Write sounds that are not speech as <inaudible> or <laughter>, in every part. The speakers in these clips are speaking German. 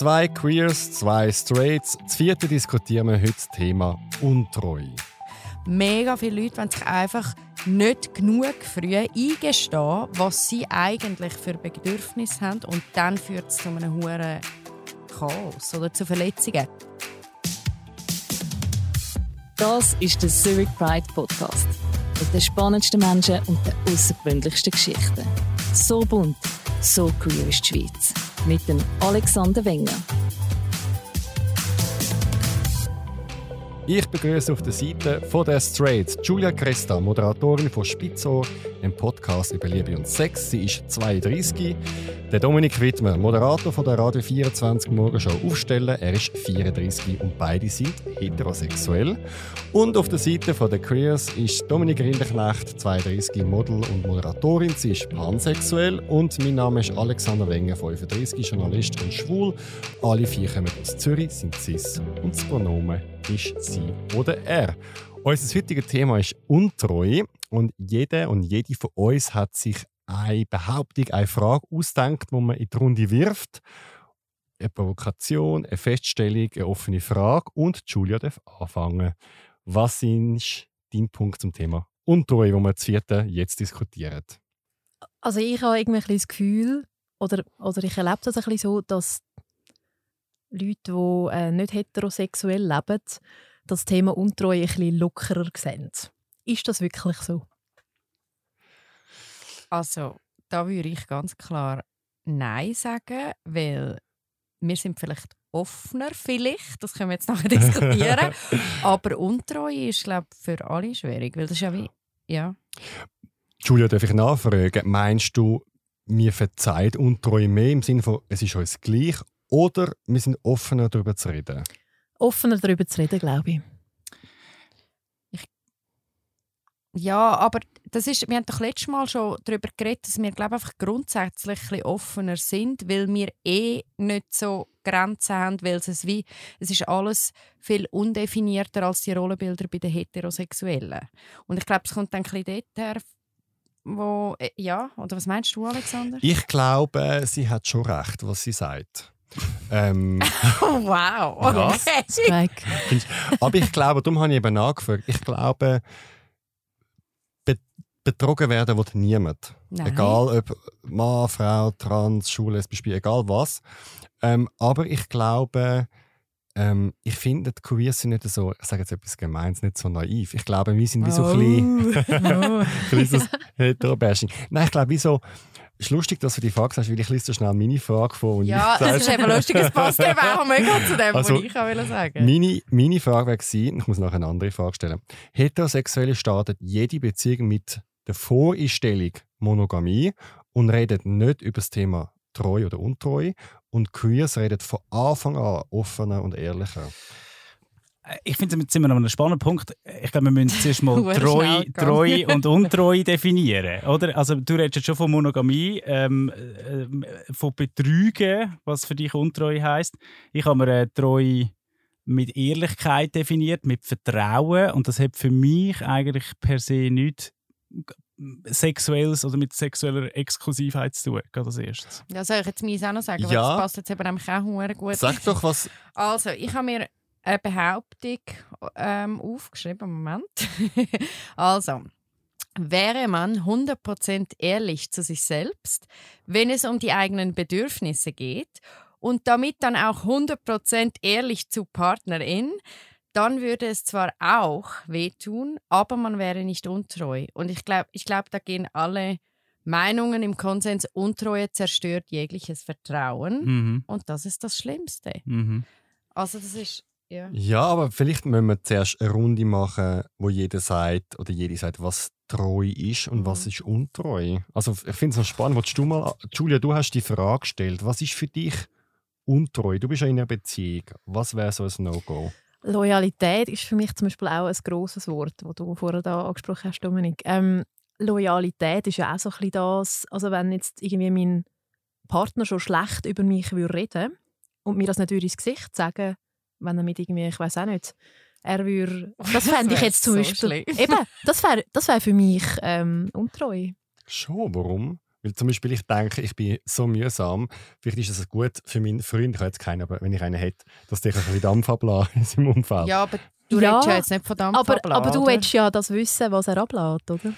Zwei Queers, zwei Straights. Das vierte diskutieren wir heute das Thema Untreue. Mega viele Leute wollen sich einfach nicht genug früh eingestehen, was sie eigentlich für Bedürfnisse haben und dann führt es zu einem hohen Chaos oder zu Verletzungen. Das ist der Zurich Pride Podcast. Mit den spannendsten Menschen und den außergewöhnlichsten Geschichten. So bunt, so queer ist die Schweiz. Mit dem Alexander Wenger. Ich begrüße auf der Seite von der Straits Julia Cresta, Moderatorin von Spitzohr, einem Podcast über Liebe und Sex. Sie ist 32. Der Dominik Wittmer, Moderator von der Radio 24 Morgenshow Aufstellen. Er ist 34 und beide sind heterosexuell. Und auf der Seite von der Queers ist Dominik Rinderknecht, 32, Model und Moderatorin. Sie ist pansexuell. Und mein Name ist Alexander Wenger, 35, Journalist und schwul. Alle vier kommen aus Zürich, sind cis und das Pronomen ist sie oder er. Unser heutiges Thema ist Untreue und jeder und jede von uns hat sich eine Behauptung, eine Frage ausdenkt, die man in die Runde wirft. Eine Provokation, eine Feststellung, eine offene Frage und Julia darf anfangen. Was ist dein Punkt zum Thema Untreue, wo wir das vierte jetzt diskutieren? Also ich habe irgendwie ein das Gefühl, oder, oder ich erlebe das ein bisschen so, dass Leute, die äh, nicht heterosexuell leben, das Thema Untreue ein bisschen lockerer sehen. Ist das wirklich so? Also, da würde ich ganz klar Nein sagen, weil wir sind vielleicht offener, vielleicht, das können wir jetzt nachher diskutieren, <laughs> aber Untreue ist, glaube ich, für alle schwierig, weil das ist ja wie, ja. Julia, darf ich nachfragen, meinst du, mir verzeiht Untreue mehr im Sinne von, es ist uns gleich oder wir sind offener darüber zu reden? Offener darüber zu reden, glaube ich. ich. Ja, aber das ist, wir haben doch letztes Mal schon darüber geredet, dass wir glaube einfach grundsätzlich ein offener sind, weil wir eh nicht so Grenzen haben, weil es wie es ist alles viel undefinierter als die Rollenbilder bei den Heterosexuellen. Und ich glaube, es kommt dann ein bisschen dort her, wo, äh, ja, oder was meinst du, Alexander? Ich glaube, sie hat schon recht, was sie sagt. Ähm, oh, <laughs> wow. Okay. Aber ich glaube, darum habe ich eben angefragt. Ich glaube, be betrogen werden wird niemand. Nein. Egal ob Mann, Frau, Trans, Schule, lesbisch, egal was. Ähm, aber ich glaube, ähm, ich finde, die Queers sind nicht so, ich sage jetzt etwas Gemeins, nicht so naiv. Ich glaube, wir sind wie so oh. <laughs> ein bisschen, oh. bisschen <laughs> Hetero-Bashing. Nein, ich glaube, wie so, es ist lustig, dass du die Frage hast, weil ich lese so schnell meine Frage vor. Ja, das ist eben lustig. Es passt eben auch mega zu dem, also, was ich auch sagen meine, meine Frage wäre gewesen, ich muss noch eine andere Frage stellen. Heterosexuelle startet jede Beziehung mit der Voreinstellung Monogamie und redet nicht über das Thema Treu oder Untreu. Und Queers redet von Anfang an offener und ehrlicher ich finde, jetzt sind wir an einem spannenden Punkt. Ich glaube, wir müssen zuerst mal <laughs> treu, treu <laughs> und untreu definieren. Oder? Also, du redest schon von Monogamie, ähm, äh, von Betrügen, was für dich untreu heisst. Ich habe mir äh, treu mit Ehrlichkeit definiert, mit Vertrauen. Und das hat für mich eigentlich per se nichts Sexuelles oder mit sexueller Exklusivheit zu tun, gerade als erstes. Ja, soll ich jetzt meins auch noch sagen? Ja. Das passt jetzt eben auch gut. Sag doch was. Also, ich habe mir eine Behauptung ähm, aufgeschrieben. Moment. <laughs> also, wäre man 100% ehrlich zu sich selbst, wenn es um die eigenen Bedürfnisse geht und damit dann auch 100% ehrlich zu Partnerin, dann würde es zwar auch wehtun, aber man wäre nicht untreu. Und ich glaube, ich glaub, da gehen alle Meinungen im Konsens, Untreue zerstört jegliches Vertrauen. Mhm. Und das ist das Schlimmste. Mhm. Also das ist ja. ja, aber vielleicht müssen wir zuerst eine Runde machen, wo jeder sagt oder jede sagt, was treu ist und mhm. was ist untreu. Also ich finde es noch spannend, was du mal, Julia, du hast die Frage gestellt, was ist für dich untreu? Du bist ja in einer Beziehung. Was wäre so ein No-Go? Loyalität ist für mich zum Beispiel auch ein grosses Wort, das du vorher da angesprochen hast, Dominik. Ähm, Loyalität ist ja auch so ein bisschen das, also wenn jetzt irgendwie mein Partner schon schlecht über mich würde reden und mir das natürlich ins Gesicht sagen wenn er mit irgendwie, ich weiß auch nicht, er würde, <laughs> das fände ich jetzt zum so Beispiel, schlimm. eben, das wäre das wär für mich ähm, untreu. Schon, warum? Weil zum Beispiel ich denke, ich bin so mühsam, vielleicht ist es gut für meinen Freund, ich habe jetzt keinen, aber wenn ich einen hätte, dass der ein bisschen Dampf ablässt in seinem Umfeld. Ja, aber du Ja, redest ja jetzt nicht von Dampf Aber, abladen, aber du willst ja das wissen, was er ablädt, oder?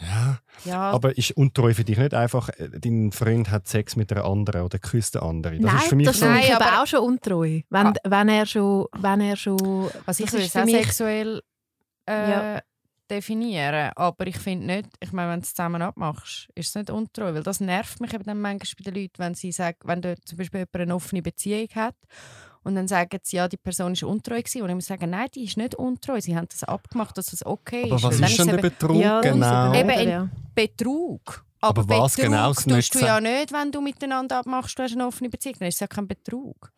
Ja, Ja, aber ist Untreue für dich nicht einfach, äh, dein Freund hat Sex mit einer anderen oder küsst eine andere? Das Nein, ist für mich das so. ich Nein, aber auch schon untreu. Wenn, Ah. wenn er schon... Wenn er schon also ich das würde ist es für auch mich- sexuell äh, Ja. definieren, aber ich finde nicht, ich meine, wenn du es zusammen abmachst, ist es nicht untreu, weil das nervt mich eben dann manchmal bei den Leuten, wenn sie sagen, wenn du zum Beispiel jemand eine offene Beziehung hat und dann sagen sie, ja, die Person ist untreu gewesen und ich muss sagen, nein, die ist nicht untreu, sie haben das abgemacht, dass es okay aber ist. was weil dann ist denn der Betrug Ja, genau? Eben Oder, in- ja. Betrug. Aber Aber, was Betrug genau ist tust du ja nicht, wenn du miteinander abmachst, du hast eine offene Beziehung, dann ist es ja kein Betrug.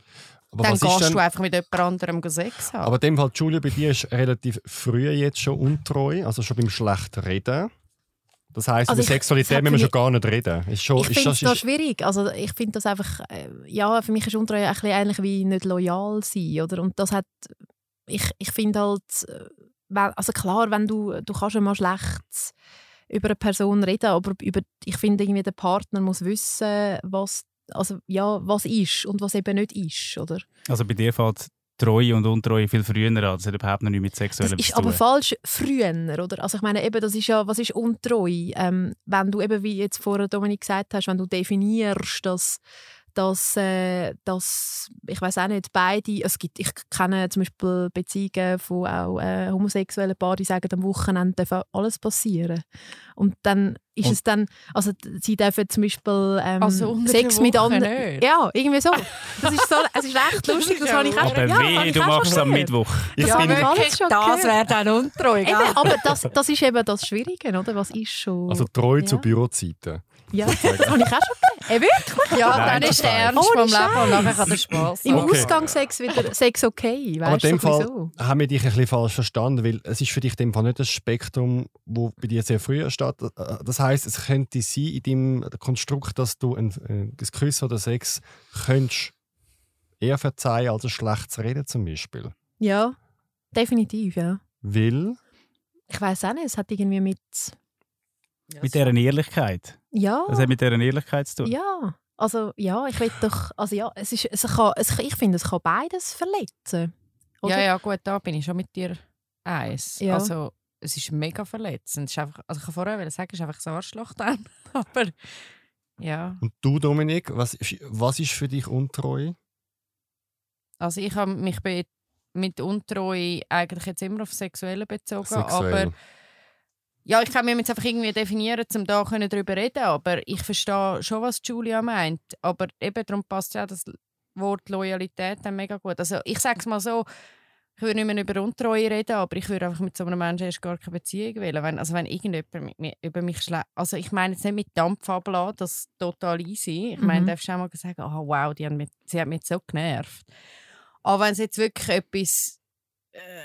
aber dann was gehst denn, du einfach mit jemand anderem Sex haben. aber in dem Fall, Julia, bei dir ist relativ früh jetzt schon untreu, also schon beim schlecht reden. Das heisst, Also über Sexualität müssen wir schon gar nicht reden. Ist schon, Ich finde das, es noch schwierig. Also ich finde das einfach, äh, ja, für mich ist Untreue ein bisschen ähnlich wie nicht loyal sein, oder? Und das hat, ich, ich finde halt, äh, also klar, wenn du, du kannst ja mal schlecht über eine Person reden, aber über, ich finde irgendwie der Partner muss wissen, was, also ja, was ist und was eben nicht ist, oder? Also bei dir fällt Treue und Untreue viel früher an. Das hat überhaupt nicht mit Das Sexuellem ist aber falsch früher, oder? Also ich meine, eben, das ist ja, was ist untreu? Ähm, wenn du eben, wie jetzt vorher Dominik gesagt hast, wenn du definierst, dass, dass, äh, dass ich weiß auch nicht, beide, es gibt, ich kenne zum Beispiel Beziehungen von auch äh, homosexuellen Paaren, die sagen, am Wochenende darf alles passieren. Und dann ist Und- es dann, also sie dürfen zum Beispiel ähm, Also Sex mit anderen. nicht? Ja, irgendwie so. Das ist so, es ist echt Das <laughs> lustig, das habe ich auch Aber ja, ich du machst es am. Mittwoch. ich Ja, schon gehört. wäre dann untreu, Eben, aber das, das ist eben das Schwierige, oder? Was ist schon... also treu Ja. zu Bürozeiten. Ja, das habe ich auch schon gegeben. Äh, wirklich? Ja, Nein, dann ist der. Ernst vom Leben und nachher kann der Spaß Im. Okay. Ausgangssex wieder Sex okay, Aber in weißt du, dem Fall wieso? haben wir dich ein bisschen falsch verstanden, weil es ist für dich in dem Fall nicht das Spektrum, wo bei dir sehr früh steht. Äh, Das heißt, es könnte sein in deinem Konstrukt, dass du ein, ein Kuss oder Sex könntest eher verzeihen als ein schlechtes Reden zum Beispiel. Ja, definitiv, ja. Weil Ich weiß auch nicht, es hat irgendwie mit... Mit dieser Ehrlichkeit. Ja, Das hat mit dieser Ehrlichkeit zu tun. ja. Also ja, ich will doch... Also ja, es ist, es kann, es, ich finde, es kann beides verletzen. Oder? Ja, ja, gut, da bin ich schon mit dir eins. Ja. Also, es ist mega verletzend. Es ist einfach, also ich kann vorher sagen, es ist einfach ein Arschloch dann. <laughs> Aber ja, und du, Dominik, was, was ist für dich untreu? also ich habe mich mit Untreue eigentlich jetzt immer auf Sexuelle bezogen. Sexuell. Aber ja, ich kann mir jetzt einfach irgendwie definieren, um da darüber reden. Aber ich verstehe schon, was Julia meint. Aber eben darum passt ja das Wort Loyalität dann mega gut. Also ich sage es mal so, ich würde nicht mehr über Untreue reden, aber ich würde einfach mit so einem Menschen erst gar keine Beziehung wählen. Wenn, also wenn irgendjemand mit mir, über mich schlägt, also ich meine jetzt nicht mit Dampf abladen, das ist total easy. Ich meine, Mhm. darfst du auch mal sagen, oh, wow, die haben mich, sie hat mich so genervt. Aber wenn es jetzt wirklich etwas,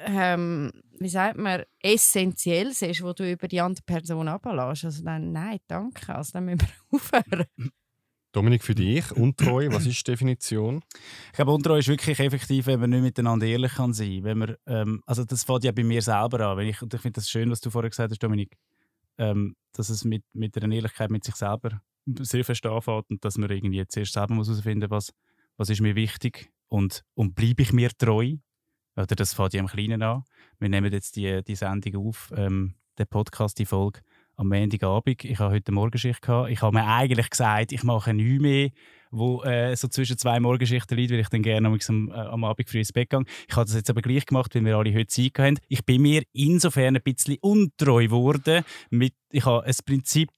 ähm, wie sagt man, Essentielles ist, wo du über die andere Person ablässt, also dann nein, danke, also dann müssen wir <laughs> aufhören. Dominik, für dich, untreu, was ist die Definition? Ich glaube, Untreue ist wirklich effektiv, wenn man nicht miteinander ehrlich kann sein kann. Man, ähm, also das fängt ja bei mir selber an. Wenn ich, und ich finde das schön, was du vorher gesagt hast, Dominik, ähm, dass es mit, mit einer Ehrlichkeit mit sich selber sehr fest anfängt und dass man irgendwie zuerst selber muss herausfinden muss, was, was ist mir wichtig und, und bleibe ich mir treu. Oder das fängt ja im Kleinen an. Wir nehmen jetzt die, die Sendung auf, ähm, den Podcast, die Folge, am Montagabend. Ich habe heute Morgenschicht gehabt. Ich habe mir eigentlich gesagt, ich mache nichts mehr, wo äh, so zwischen zwei Morgenschichten liegt, weil ich dann gerne am, äh, am Abend früh ins Bett gehe. Ich habe das jetzt aber gleich gemacht, weil wir alle heute Zeit haben. Ich bin mir insofern ein bisschen untreu geworden. Mit, ich habe ein Prinzip,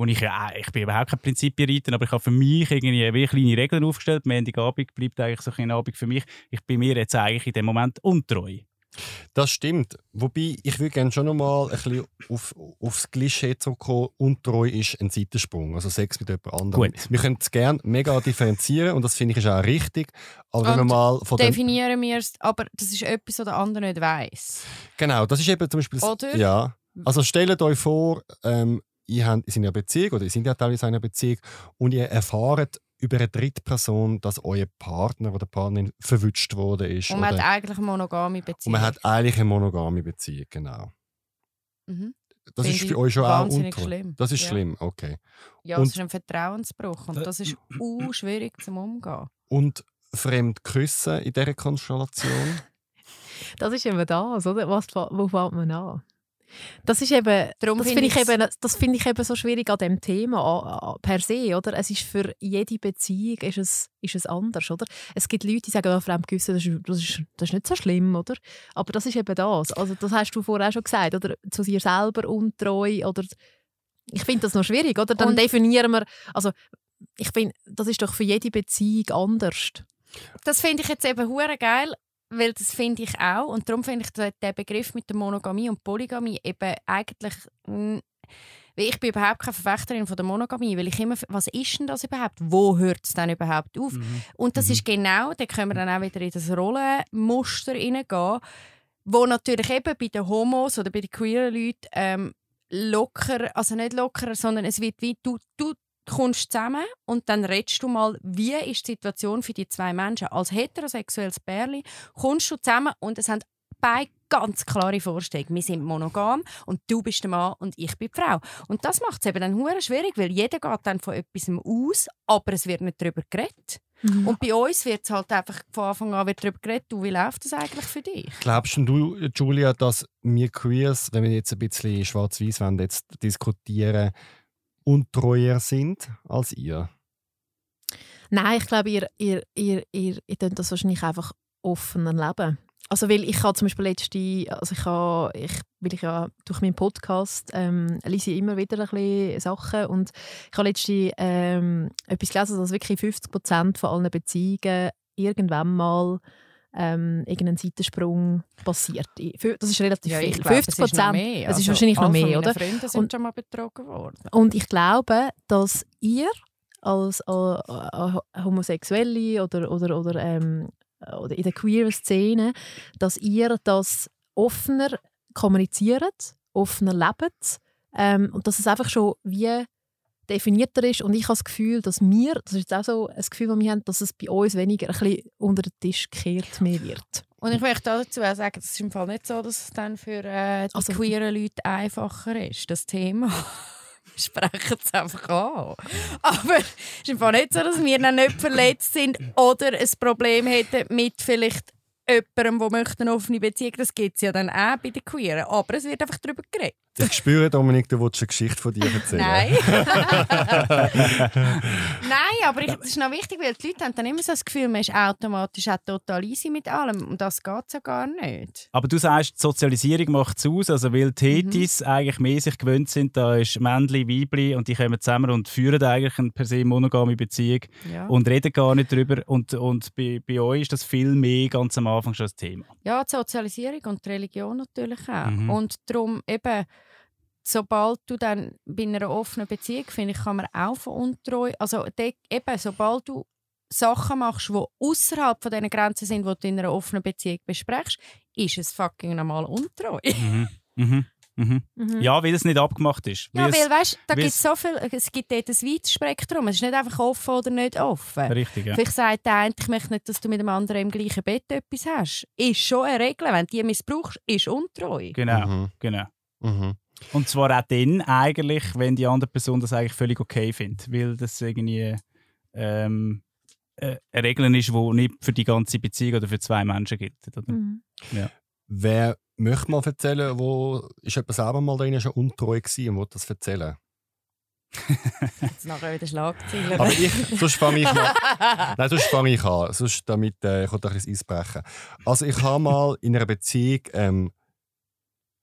wo ich, ja, ich bin überhaupt kein Prinzipienreiter, aber ich habe für mich irgendwie wie kleine Regeln aufgestellt. Montagabend bleibt eigentlich so ein Abend für mich. Ich bin mir jetzt eigentlich in dem Moment untreu. Das stimmt. Wobei, ich würde gerne schon noch mal ein bisschen auf, aufs Klischee zurückkommen. Untreu ist ein Seitensprung, also Sex mit jemand anderem. Gut. Wir können es gerne mega differenzieren und das finde ich ist auch richtig. Aber wenn wir Und mal von Definieren wir es, aber das ist etwas, was der andere nicht weiss. Genau, das ist eben zum Beispiel... Oder? Ja. Also stellt euch vor, ähm, ihr habt- ihr seid in einer Beziehung oder ihr seid ja teilweise in einer Beziehung und ihr erfahrt über eine Drittperson, dass euer Partner oder Partnerin verwünscht worden ist. Und man oder, hat eigentlich eine monogame und Beziehung. man hat eigentlich eine monogame Beziehung, genau. mhm. das ist für euch schon auch untreu. Schlimm. Das ist ja. schlimm, okay. Ja, und, es ist ein Vertrauensbruch und das ist <clears throat> uh, schwierig zum Umgehen. Und fremd küssen in dieser Konstellation? <laughs> das ist eben das, oder? Was, wo fällt man an? Das ist eben, Darum das finde ich eben, das finde ich eben so schwierig an dem Thema per se, oder? Es ist für jede Beziehung ist es, ist es anders, oder? Es gibt Leute, die sagen, oh, Fremdgüssen, das ist, das, ist, das ist nicht so schlimm, oder? Aber das ist eben das. Also das hast du vorher auch schon gesagt, oder? Zu sich selber untreu, oder? Ich finde das noch schwierig, oder? Dann Und definieren wir, also ich finde, das ist doch für jede Beziehung anders. Das finde ich jetzt eben hure geil weil das finde ich auch. Und darum finde ich den Begriff mit der Monogamie und Polygamie eben eigentlich. Ich bin überhaupt keine Verfechterin von der Monogamie, weil ich immer, was ist denn das überhaupt? Wo hört es dann überhaupt auf? Mhm. Und das mhm. ist genau, da können wir dann auch wieder in das Rollenmuster hineingehen, wo natürlich eben bei den Homos oder bei den queeren Leuten ähm, locker, also nicht lockerer, sondern es wird wie, du, du kommst zusammen und dann redest du mal, wie ist die Situation für die zwei Menschen. Als heterosexuelles Pärchen kommst du zusammen und es haben beide ganz klare Vorstellungen. Wir sind monogam und du bist der Mann und ich bin die Frau. Und das macht es eben dann hure schwierig, weil jeder geht dann von etwas aus, aber es wird nicht darüber geredet. Mhm. Und bei uns wird es halt einfach von Anfang an darüber geredet, du, wie läuft das eigentlich für dich? Glaubst du, Julia, dass wir Queers, wenn wir jetzt ein bisschen schwarz-weiß diskutieren, untreuer sind als ihr? Nein, ich glaube, ihr, ihr, ihr, ihr, ihr könnt das wahrscheinlich einfach offener leben. Also weil ich habe zum Beispiel letzte, also ich habe, ich, weil ich ja durch meinen Podcast ähm, lese ich immer wieder ein bisschen Sachen und ich habe letzte ähm, etwas gelesen, dass wirklich 50 Prozent von allen Beziehungen irgendwann mal ähm, irgendein Seitensprung passiert. Das ist relativ ja, viel. Glaub, 50 Prozent. Es also ist wahrscheinlich noch mehr, oder? Freunde sind und, schon mal betrogen worden. Und ich glaube, dass ihr als äh, äh, Homosexuelle oder, oder, oder, ähm, oder in der queeren Szene, dass ihr das offener kommuniziert, offener lebt ähm, und dass es einfach schon wie definierter ist. Und ich habe das Gefühl, dass wir, das ist jetzt auch so ein Gefühl, das wir haben, dass es bei uns weniger ein bisschen unter den Tisch gekehrt mehr wird. Und ich möchte dazu auch sagen, es ist im Fall nicht so, dass es dann für äh, die also, queeren Leute einfacher ist, das Thema. <laughs> wir sprechen es einfach an. Aber es ist im Fall nicht so, dass wir dann nicht verletzt sind oder ein Problem hätten mit vielleicht jemandem, der eine offene Beziehung Das gibt es ja dann auch bei den Queeren. Aber es wird einfach darüber geredet. Ich spüre, Dominik, du willst eine Geschichte von dir erzählen. Nein. <laughs> Nein, aber es ist noch wichtig, weil die Leute haben dann immer so das Gefühl, man ist automatisch auch total easy mit allem. Und das geht ja gar nicht. Aber du sagst, die Sozialisierung macht es aus. Also weil Tetis mhm. eigentlich mehr sich gewöhnt sind, da ist Männchen, Weibli und die kommen zusammen und führen eigentlich eine per se monogame Beziehung ja. und reden gar nicht darüber. Und, und bei, bei euch ist das viel mehr ganz am Anfang schon das Thema. Ja, die Sozialisierung und die Religion natürlich auch. Mhm. Und darum eben sobald du dann bei einer offenen Beziehung, finde ich, kann man auch von untreu, also de, eben, sobald du Sachen machst, die außerhalb von diesen Grenzen sind, die du in einer offenen Beziehung besprichst, ist es fucking normal untreu. Mhm. Mhm. Mhm. Mhm. Ja, weil es nicht abgemacht ist. Ja, weil, weil weißt, da gibt so viel, es gibt dort ein weites Spektrum. Es ist nicht einfach offen oder nicht offen. Richtig, ja. Vielleicht sagt der eine, ich möchte nicht, dass du mit dem anderen im gleichen Bett etwas hast. Ist schon eine Regel. Wenn du die missbrauchst, ist untreu. Genau, mhm. genau. Mhm. Und zwar auch dann eigentlich, wenn die andere Person das eigentlich völlig okay findet, weil das irgendwie ähm, äh, eine Regel ist, die nicht für die ganze Beziehung oder für zwei Menschen gilt. Oder? Mhm. Ja. Wer möchte mal erzählen, wo ist jemand selber mal drin schon untreu gewesen und will das erzählen? <laughs> Jetzt nachher wieder Schlagzeilen. Aber ich, sonst fange ich mal, <laughs> nein, sonst fange ich an, sonst damit äh, ich ein bisschen Eisbrechen. Also ich habe mal in einer Beziehung ähm,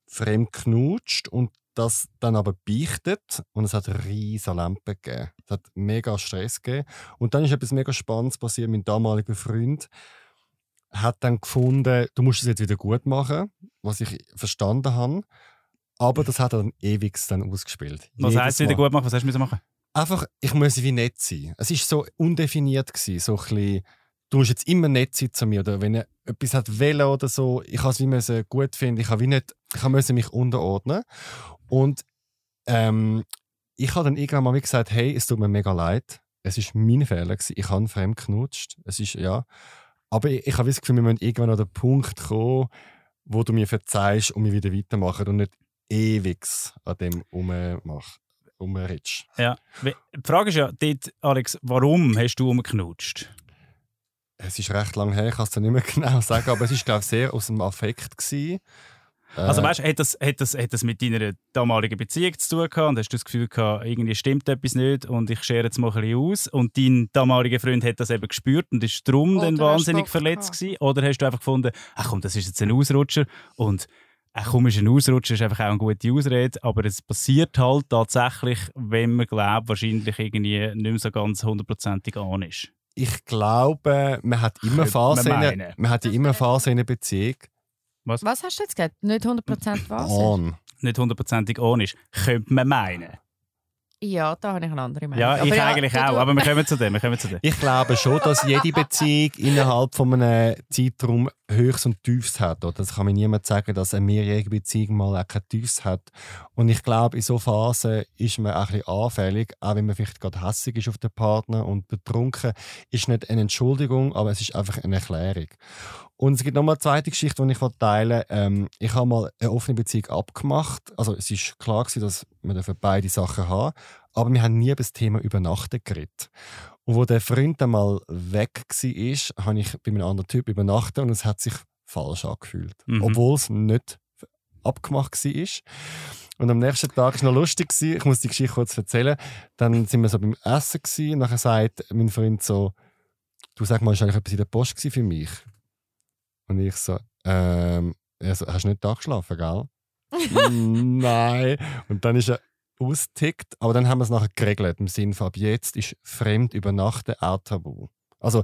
fremd knutscht und das dann aber beichtet und es hat riesige Lampen gegeben. Es hat mega Stress gegeben. Und dann ist etwas mega Spannendes passiert. Mein damaliger Freund hat dann gefunden, du musst es jetzt wieder gut machen, was ich verstanden habe. Aber das hat er dann ewig dann ausgespielt. Was heißt wieder gut machen? Was hast du machen? Einfach, ich muss wie nett sein. Es war so undefiniert gewesen, so ein bisschen, du musst jetzt immer nett sein zu mir oder wenn er etwas hat wollen oder so, ich habe es wie gut finden, ich habe wie nicht, ich musste mich unterordnen und ähm, ich habe dann irgendwann mal gesagt, hey, es tut mir mega leid, es ist mein Fehler gewesen. ich habe fremd knutscht, es ist ja, aber ich, ich habe das Gefühl, wir müssen irgendwann an den Punkt kommen, wo du mir verzeihst und wir wieder weitermachen und nicht ewig an dem rummachst. Rumritsch. Ja. Die Frage ist ja, dort, Alex, warum hast du umgeknutscht? Es ist recht lang her, ich kann es nicht mehr <laughs> genau sagen, aber es war, glaube ich, sehr aus dem Affekt. Gewesen. Also weißt, hat das, hat, das, hat das mit deiner damaligen Beziehung zu tun gehabt und hast du das Gefühl gehabt, irgendwie stimmt etwas nicht und ich schere jetzt mal ein bisschen aus und dein damaliger Freund hat das eben gespürt und ist darum Oder dann wahnsinnig verletzt gewesen? Oder hast du einfach gefunden, ach komm, das ist jetzt ein Ausrutscher und ach komm, ist ein Ausrutscher, ist einfach auch eine gute Ausrede, aber es passiert halt tatsächlich, wenn man glaubt, wahrscheinlich irgendwie nicht mehr so ganz hundertprozentig an ist. Ich glaube, man hat immer Phasen, man, man hat immer Phasen in einer Beziehung, was? Was hast du jetzt gesagt? Nicht 100% was? On. Nicht hundertprozentig on ist. Könnte man meinen. Ja, da habe ich eine andere Meinung. Ja, ich aber eigentlich ja, auch, aber wir kommen zu dem. Wir kommen zu dem. Ich glaube schon, dass jede Beziehung innerhalb von einem Zeitraum Höchst und Tiefs hat. Oder? Das kann mir niemand sagen, dass eine mehrjährige Beziehung mal auch kein Tiefs hat. Und ich glaube, in solchen Phasen ist man auch ein bisschen anfällig, auch wenn man vielleicht gerade hässig ist auf den Partner und betrunken, ist nicht eine Entschuldigung, aber es ist einfach eine Erklärung. Und es gibt noch mal eine zweite Geschichte, die ich teile ähm, Ich habe mal eine offene Beziehung abgemacht. Also es ist klar gewesen, dass wir beide Sachen haben, aber wir haben nie über das Thema Übernachten geredet. Und wo der Freund dann mal weg war, habe ich bei einem anderen Typ übernachtet und es hat sich falsch angefühlt. Mhm. Obwohl es nicht abgemacht war. Und am nächsten Tag war es noch lustig. Ich muss die Geschichte kurz erzählen. Dann sind wir so beim Essen und nachher sagt mein Freund so, du sag mal, ist eigentlich etwas in der Post für mich? Und ich so, ähm, also, hast du nicht da geschlafen, gell? <laughs> Nein. Und dann ist er austickt, aber dann haben wir es nachher geregelt. Im Sinne von, ab jetzt ist fremd übernachten auch tabu. Also,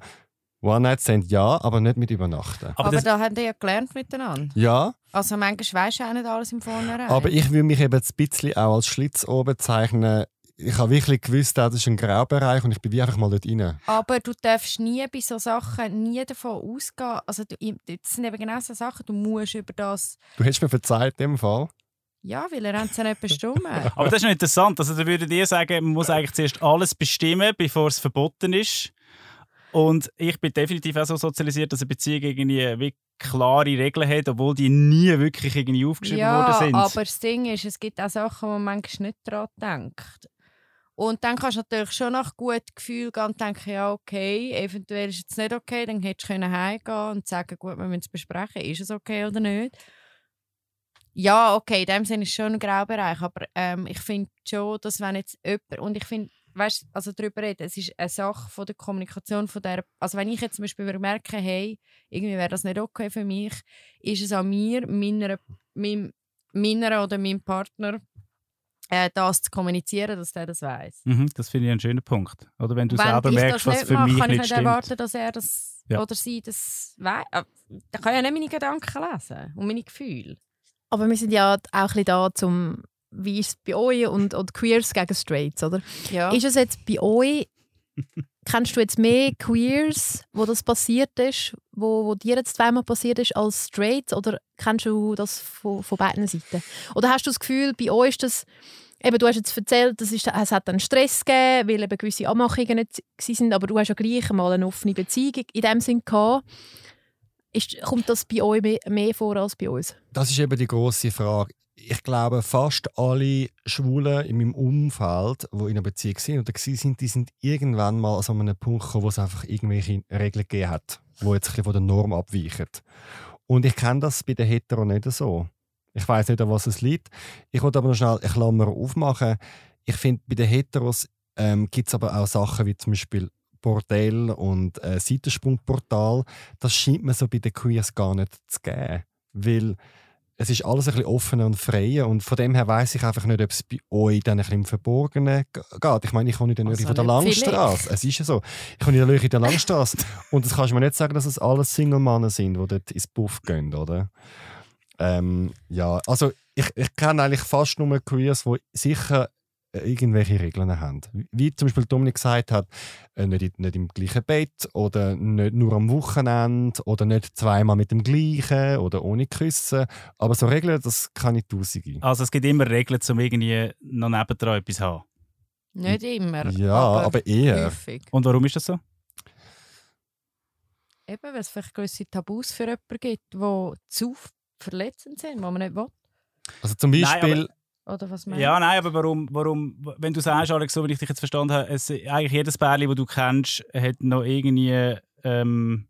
One-Night-Stand ja, aber nicht mit Übernachten. Aber, aber da haben die ja gelernt miteinander. Ja. Also manchmal weisst du auch nicht alles im Vornherein. Aber ich würde mich eben ein bisschen auch als Schlitzohr bezeichnen, ich habe wirklich gewusst, das ist ein Graubereich und ich bin wie einfach mal dort rein. Aber du darfst nie bei solchen Sachen nie davon ausgehen. Also du, das sind eben genau so Sachen, du musst über das... Du hättest mir verzeiht in dem Fall? Ja, weil er es ja nicht bestimmt. <laughs> Aber das ist noch interessant. Also da würde ich sagen, man muss eigentlich zuerst alles bestimmen, bevor es verboten ist. Und ich bin definitiv auch so sozialisiert, dass eine Beziehung irgendwie klare Regeln hat, obwohl die nie wirklich irgendwie aufgeschrieben ja, worden sind. Ja, aber das Ding ist, es gibt auch Sachen, wo man manchmal nicht daran denkt. Und dann kannst du natürlich schon nach gutem Gefühl gehen und denken, ja, okay, eventuell ist es nicht okay, dann hättest du heimgehen und sagen, gut, wir müssen es besprechen, ist es okay oder nicht. Ja, okay, in dem Sinne ist es schon ein Graubereich, aber ähm, ich finde schon, dass wenn jetzt jemand, und ich finde, weißt also darüber reden, es ist eine Sache von der Kommunikation von der, also wenn ich jetzt zum Beispiel merke, hey, irgendwie wäre das nicht okay für mich, ist es an mir, meiner, meinem, meiner oder meinem Partner, äh, das zu kommunizieren, dass der das weiß. Mhm, das finde ich einen schönen Punkt. Oder wenn du wenn selber merkst, was für mache, mich kann nicht ich nicht erwarten, dass er das ja. oder sie das weiß. Äh, da kann ja nicht meine Gedanken lesen und meine Gefühle. Aber wir sind ja auch ein bisschen da, zum wie ist es bei euch und, und Queers gegen Straights, oder? Ja. Ist es jetzt bei euch, kennst du jetzt mehr Queers, wo das passiert ist, wo, wo dir jetzt zweimal passiert ist, als Straights, oder kennst du das von, von beiden Seiten? Oder hast du das Gefühl, bei euch ist das, eben, du hast jetzt erzählt, das ist, es hat einen Stress gegeben, weil eben gewisse Anmachungen nicht waren, aber du hast ja gleich mal eine offene Beziehung in dem Sinn gehabt. Ist, kommt das bei euch mehr, mehr vor als bei uns? Das ist eben die große Frage ich glaube, fast alle Schwulen in meinem Umfeld, die in einer Beziehung sind oder sind, die sind irgendwann mal an einem Punkt gekommen, wo es einfach irgendwelche Regeln gegeben hat, die jetzt ein von der Norm abweichen. Und ich kenne das bei den Hetero nicht so. Ich weiß nicht, an was es liegt. Ich wollte aber noch schnell eine Klammer aufmachen. Ich finde, bei den Heteros ähm, gibt es aber auch Sachen wie zum Beispiel Bordell und äh, Seitensprungportal. Das scheint mir so bei den Queers gar nicht zu geben. Weil es ist alles ein bisschen offener und freier und von dem her weiß ich einfach nicht, ob es bei euch dann ein bisschen im Verborgenen geht. Ich meine, ich komme nicht also von der Langstrasse. Es ist ja so. Ich komme nicht in der Langstrasse <laughs> und das kannst du mir nicht sagen, dass es alles Single-Männer sind, die dort ins Buff gehen, oder? Ähm, ja, also ich, ich kenne eigentlich fast nur Queers, die sicher irgendwelche Regeln haben. Wie zum Beispiel Dominik gesagt hat, äh, nicht, nicht im gleichen Bett oder nicht nur am Wochenende oder nicht zweimal mit dem gleichen oder ohne Küssen. Aber so Regeln, das kann ich tausende. Also es gibt immer Regeln, um irgendwie noch nebendran etwas zu haben? Nicht immer. Ja, aber, aber eher. Häufig. Und warum ist das so? Eben, weil es vielleicht gewisse Tabus für jemanden gibt, die zu verletzend sind, die man nicht will. Also zum Beispiel... Nein, oder was Ja, nein, aber warum, warum, wenn du sagst, Alex, so wie ich dich jetzt verstanden habe, es, eigentlich jedes Bärli, das du kennst, hat noch irgendwie, ähm,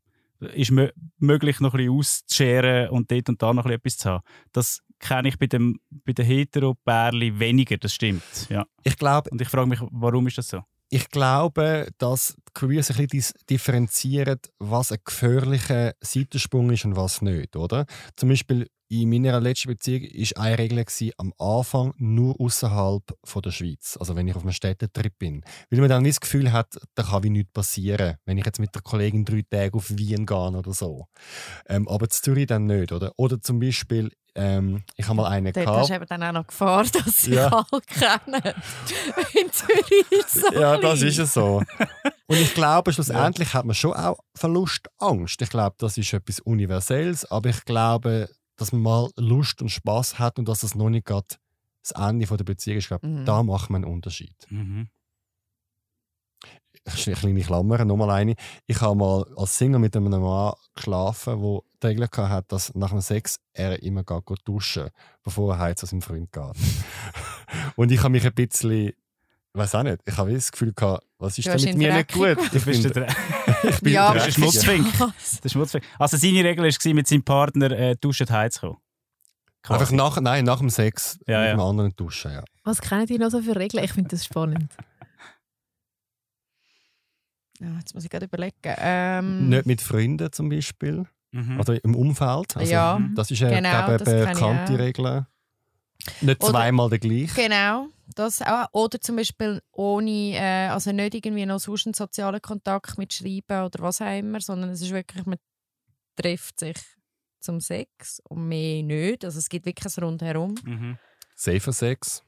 ist möglich, noch ein bisschen auszuscheren und dort und da noch etwas zu haben. Das kenne ich bei, dem, bei den Hetero-Bärli weniger, das stimmt. Ja. Ich glaube... Und ich frage mich, warum ist das so? Ich glaube, dass die Queers ein bisschen differenzieren, was ein gefährlicher Seitensprung ist und was nicht, oder? Zum Beispiel in meiner letzten Beziehung war eine Regel gewesen, am Anfang nur außerhalb der Schweiz. Also wenn ich auf einem Städtetrip bin. Weil man dann nicht das Gefühl hat, da kann wie nichts passieren, wenn ich jetzt mit der Kollegin drei Tage auf Wien gehe oder so. Ähm, aber in Zürich dann nicht, oder? Oder zum Beispiel ähm, ich habe mal einen Dort gehabt. hast du eben dann auch noch Gefahr, dass sie ja. <laughs> alle kennen. In Zürich ist so Ja, das ist es so. Und ich glaube, schlussendlich ja. hat man schon auch Verlustangst. Ich glaube, das ist etwas Universelles, aber ich glaube, dass man mal Lust und Spaß hat und dass das noch nicht gerade das Ende der Beziehung ist. Ich glaube, mhm. da macht man einen Unterschied. Mhm. Eine kleine Klammer, nochmal eine. Ich habe mal als Single mit einem Mann geschlafen, der die Regel hatte, dass nach dem Sex er immer geht, duschen bevor er heim zu seinem Freund geht. <laughs> und ich habe mich ein bisschen weiß auch nicht. Ich habe das Gefühl gehabt, was ist denn mit mir nicht gut? Ich bin, der, <laughs> ich bin ja, der Schmutzfink. der Schmutzfink. Also seine Regel war, mit seinem Partner äh, duschen heimzukommen. Einfach nach, nein, nach dem Sex ja, mit ja. einem anderen duschen, ja. Was kennen die noch so für Regeln? Ich finde das spannend. Ja, jetzt muss ich gerade überlegen. Ähm, nicht mit Freunden zum Beispiel. Mhm. Oder im Umfeld. Also, ja, das ist eine genau, glaube, bekannte Regel. Nicht zweimal der gleiche. Genau, das auch. Oder zum Beispiel ohne, äh, also nicht irgendwie noch sonst einen sozialen Kontakt mit Schreiben oder was auch immer, sondern es ist wirklich, man trifft sich zum Sex und mehr nicht. Also es gibt wirklich ein Rundherum. Mhm. Safer Sex.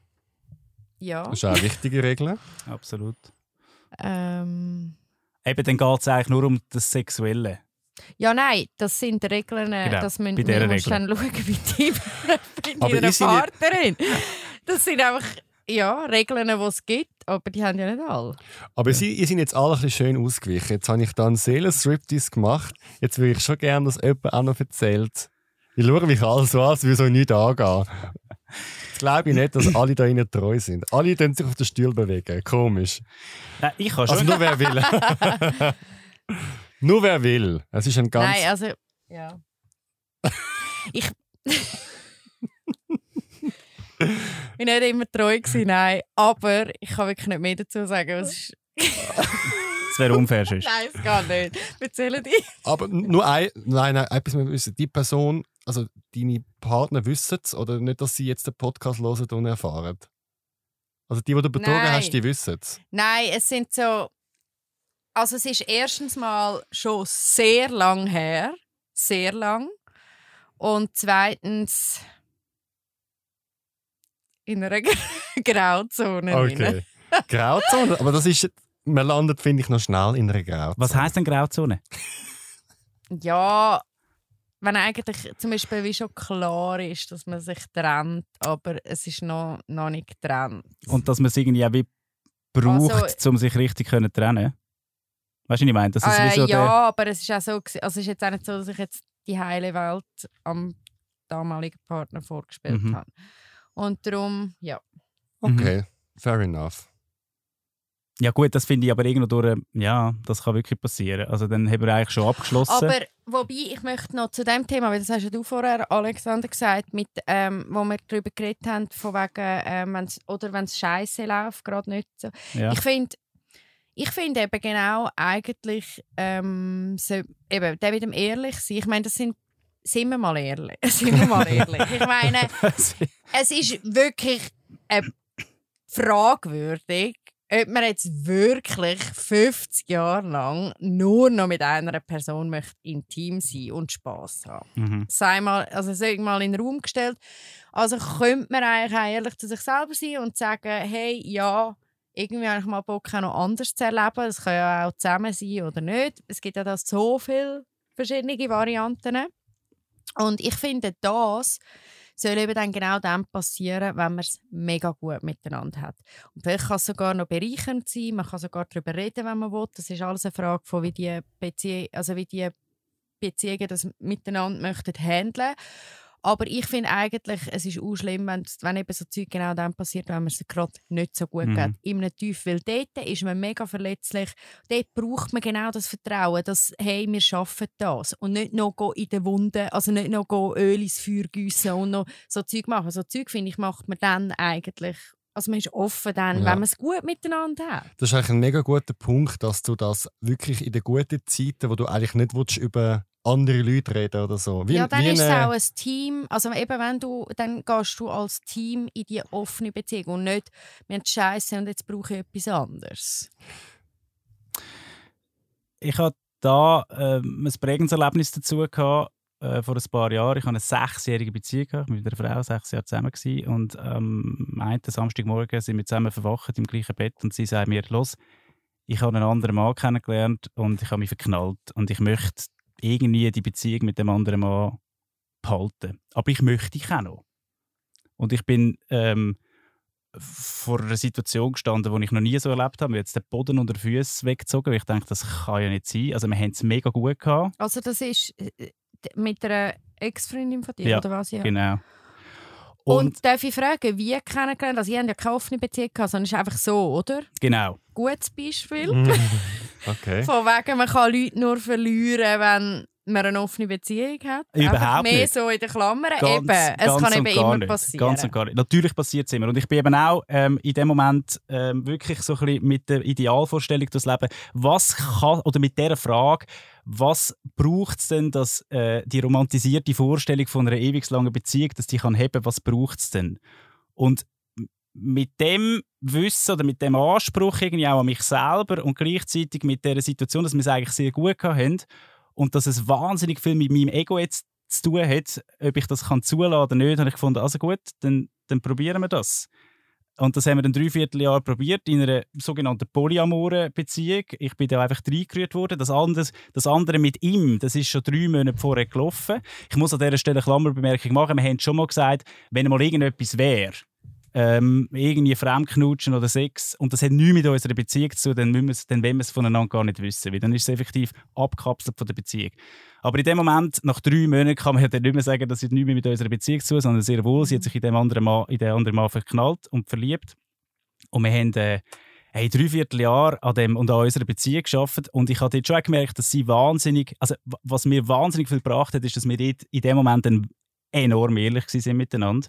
Ja. Das ist auch eine wichtige Regel. <laughs> Absolut. Ähm. Eben, dann geht es eigentlich nur um das Sexuelle. Ja, nein, das sind Regeln, äh, genau, dass man, man muss dann schauen, wie <laughs> die bei deiner Partnerin. Das sind einfach ja, Regeln, die es gibt, aber die haben ja nicht alle. Aber Sie, ihr sind jetzt alle ein bisschen schön ausgewichen. Jetzt habe ich da einen Seelenstriptease gemacht. Jetzt würde ich schon gerne, dass jemand auch noch erzählt. Ich schaue mich alle so an, als würde so nichts angehen. Jetzt glaube ich nicht, dass alle da innen treu sind. Alle können sich auf den Stuhl bewegen. Komisch. Nein, ich kann schon. Also nur wer will. <laughs> Nur wer will. Es ist ein ganz. Nein, also. Ja. ich. Ich bin nicht immer treu gewesen, nein. Aber ich kann wirklich nicht mehr dazu sagen. Was ist <laughs> das wäre unfair. nein, es geht nicht. Erzähle dich. Aber nur ein, nein, nein, etwas wir wissen. Die Person, also deine Partner wissen es oder nicht, dass sie jetzt den Podcast hören und erfahren? Also die, die du betrogen nein. hast, die wissen es? Nein, es sind so also es ist erstens mal schon sehr lang her, sehr lang. Und zweitens in einer <laughs> Grauzone. Okay. Grauzone, aber das ist, man landet, finde ich, noch schnell in einer Grauzone. Was heißt denn Grauzone? ja, wenn eigentlich zum Beispiel wie schon klar ist, dass man sich trennt, aber es ist noch, noch nicht getrennt. Und dass man es irgendwie auch wie braucht, also, um sich richtig zu trennen? Weißt du, was ich meine? Das ist äh, so ja, aber es ist auch so, also es ist jetzt auch nicht so, dass ich jetzt die heile Welt am damaligen Partner vorgespielt mhm. habe. Und darum, ja. Okay, mhm. fair enough. Ja gut, das finde ich aber irgendwo durch, ja, das kann wirklich passieren. Also dann haben wir eigentlich schon abgeschlossen. Aber wobei, ich möchte noch zu dem Thema, weil das hast ja du vorher, Alexander, gesagt, mit, ähm, wo wir darüber geredet haben, von wegen, ähm, wenn's, oder wenn es scheiße läuft, gerade nicht so. Ja. Ich finde, ich finde eben genau eigentlich, ähm, so, eben, der mit dem ehrlich sein. Ich meine, das sind, sind wir mal ehrlich. <laughs> sind wir mal ehrlich. Ich meine, <laughs> es ist wirklich äh, fragwürdig, ob man jetzt wirklich 50 Jahre lang nur noch mit einer Person möchte intim sein und Spaß haben. Mhm. Sei mal, also sei mal in den Raum gestellt. Also könnte man eigentlich auch ehrlich zu sich selber sein und sagen, hey, ja, irgendwie habe ich mal Bock, auch noch anders zu erleben. Das kann ja auch zusammen sein oder nicht. Es gibt ja da so viele verschiedene Varianten. Und ich finde, das soll eben dann genau dann passieren, wenn man es mega gut miteinander hat. Und vielleicht kann es sogar noch bereichernd sein, man kann sogar darüber reden, wenn man will. Das ist alles eine Frage von, wie die, Bezie also wie Beziehungen das miteinander möchten handeln. Aber ich finde eigentlich, es ist auch schlimm, wenn, wenn eben so Zeug genau dann passiert, wenn man es gerade nicht so gut mhm. geht. In einem Tief, weil dort ist man mega verletzlich. Dort braucht man genau das Vertrauen, dass, hey, wir schaffen das. Und nicht noch in den Wunden, also nicht noch Öl ins Feuer gießen und noch so Zeug machen. So Zeug, finde ich, macht man dann eigentlich also man ist offen dann, ja. wenn man es gut miteinander hat. Das ist eigentlich ein mega guter Punkt, dass du das wirklich in den guten Zeiten, wo du eigentlich nicht willst, über andere Leute reden oder so. Wie, ja, dann ist es auch ein Team. Also eben, wenn du, dann gehst du als Team in die offene Beziehung und nicht, wir haben Scheiße und jetzt brauche ich etwas anderes. Ich hatte da äh, ein prägendes Erlebnis dazu gehabt, äh, vor ein paar Jahren. Ich hatte eine sechsjährige Beziehung gehabt, mit einer Frau, sechs Jahre zusammen gewesen. Und ähm, am einen Samstagmorgen sind wir zusammen verwacht im gleichen Bett und sie sagt mir, los, ich habe einen anderen Mann kennengelernt und ich habe mich verknallt und ich möchte irgendwie die Beziehung mit dem anderen Mann behalten. Aber ich möchte ich auch noch. Und ich bin ähm, vor einer Situation gestanden, die ich noch nie so erlebt habe. Jetzt den Boden unter den Füßen weggezogen, weil ich denke, das kann ja nicht sein. Also wir haben es mega gut gehabt. Also das ist äh, mit einer Ex-Freundin von dir, ja, oder was? Ja, genau. Und, und, darf ich fragen, wie kennengelernt? Also, ihr habt ja keine offene Beziehung gehabt, sondern es ist einfach so, oder? Genau. Gutes Beispiel. <laughs> <laughs> okay. Von wegen, man kann Leute nur verlieren, wenn man eine offene Beziehung hat. Überhaupt Einfach mehr nicht. so in den Klammern. Ganz, eben, es kann eben immer nicht. passieren. Ganz und gar nicht. Natürlich passiert es immer. Und ich bin eben auch ähm, in dem Moment ähm, wirklich so ein bisschen mit der Idealvorstellung durchs Leben, was kann, oder mit der Frage, was braucht es denn, dass äh, die romantisierte Vorstellung von einer ewig langen Beziehung, dass die kann heben, was braucht es denn? Und mit dem Wissen oder mit dem Anspruch irgendwie auch an mich selber und gleichzeitig mit der Situation, dass wir es eigentlich sehr gut haben und dass es wahnsinnig viel mit meinem Ego jetzt zu tun hat, ob ich das kann zulassen oder nicht, habe ich gefunden, also gut, dann, dann probieren wir das. Und das haben wir ein Dreivierteljahr probiert in einer sogenannten polyamoren Beziehung. Ich bin da einfach reingerührt worden. Das andere, das andere mit ihm, das ist schon drei Monate vorher gelaufen. Ich muss an dieser Stelle eine Klammerbemerkung machen. Wir haben schon mal gesagt, wenn mal irgendetwas wäre, ähm, irgendwie Fremdknutschen oder Sex. Und das hat nichts mit unserer Beziehung zu tun, dann, müssen wir es, dann wollen wir es voneinander gar nicht wissen, weil dann ist es effektiv abgekapselt von der Beziehung. Aber in dem Moment, nach drei Monaten, kann man ja dann nicht mehr sagen, das hat nichts mehr mit unserer Beziehung zu tun, sondern sehr wohl, sie hat sich in dem anderen Mann, in den anderen Mann verknallt und verliebt. Und wir haben äh, hey, dreiviertel Jahr an dem und an unserer Beziehung geschafft. Und ich habe dort schon gemerkt, dass sie wahnsinnig, also was mir wahnsinnig viel gebracht hat, ist, dass wir dort in dem Moment dann enorm ehrlich waren miteinander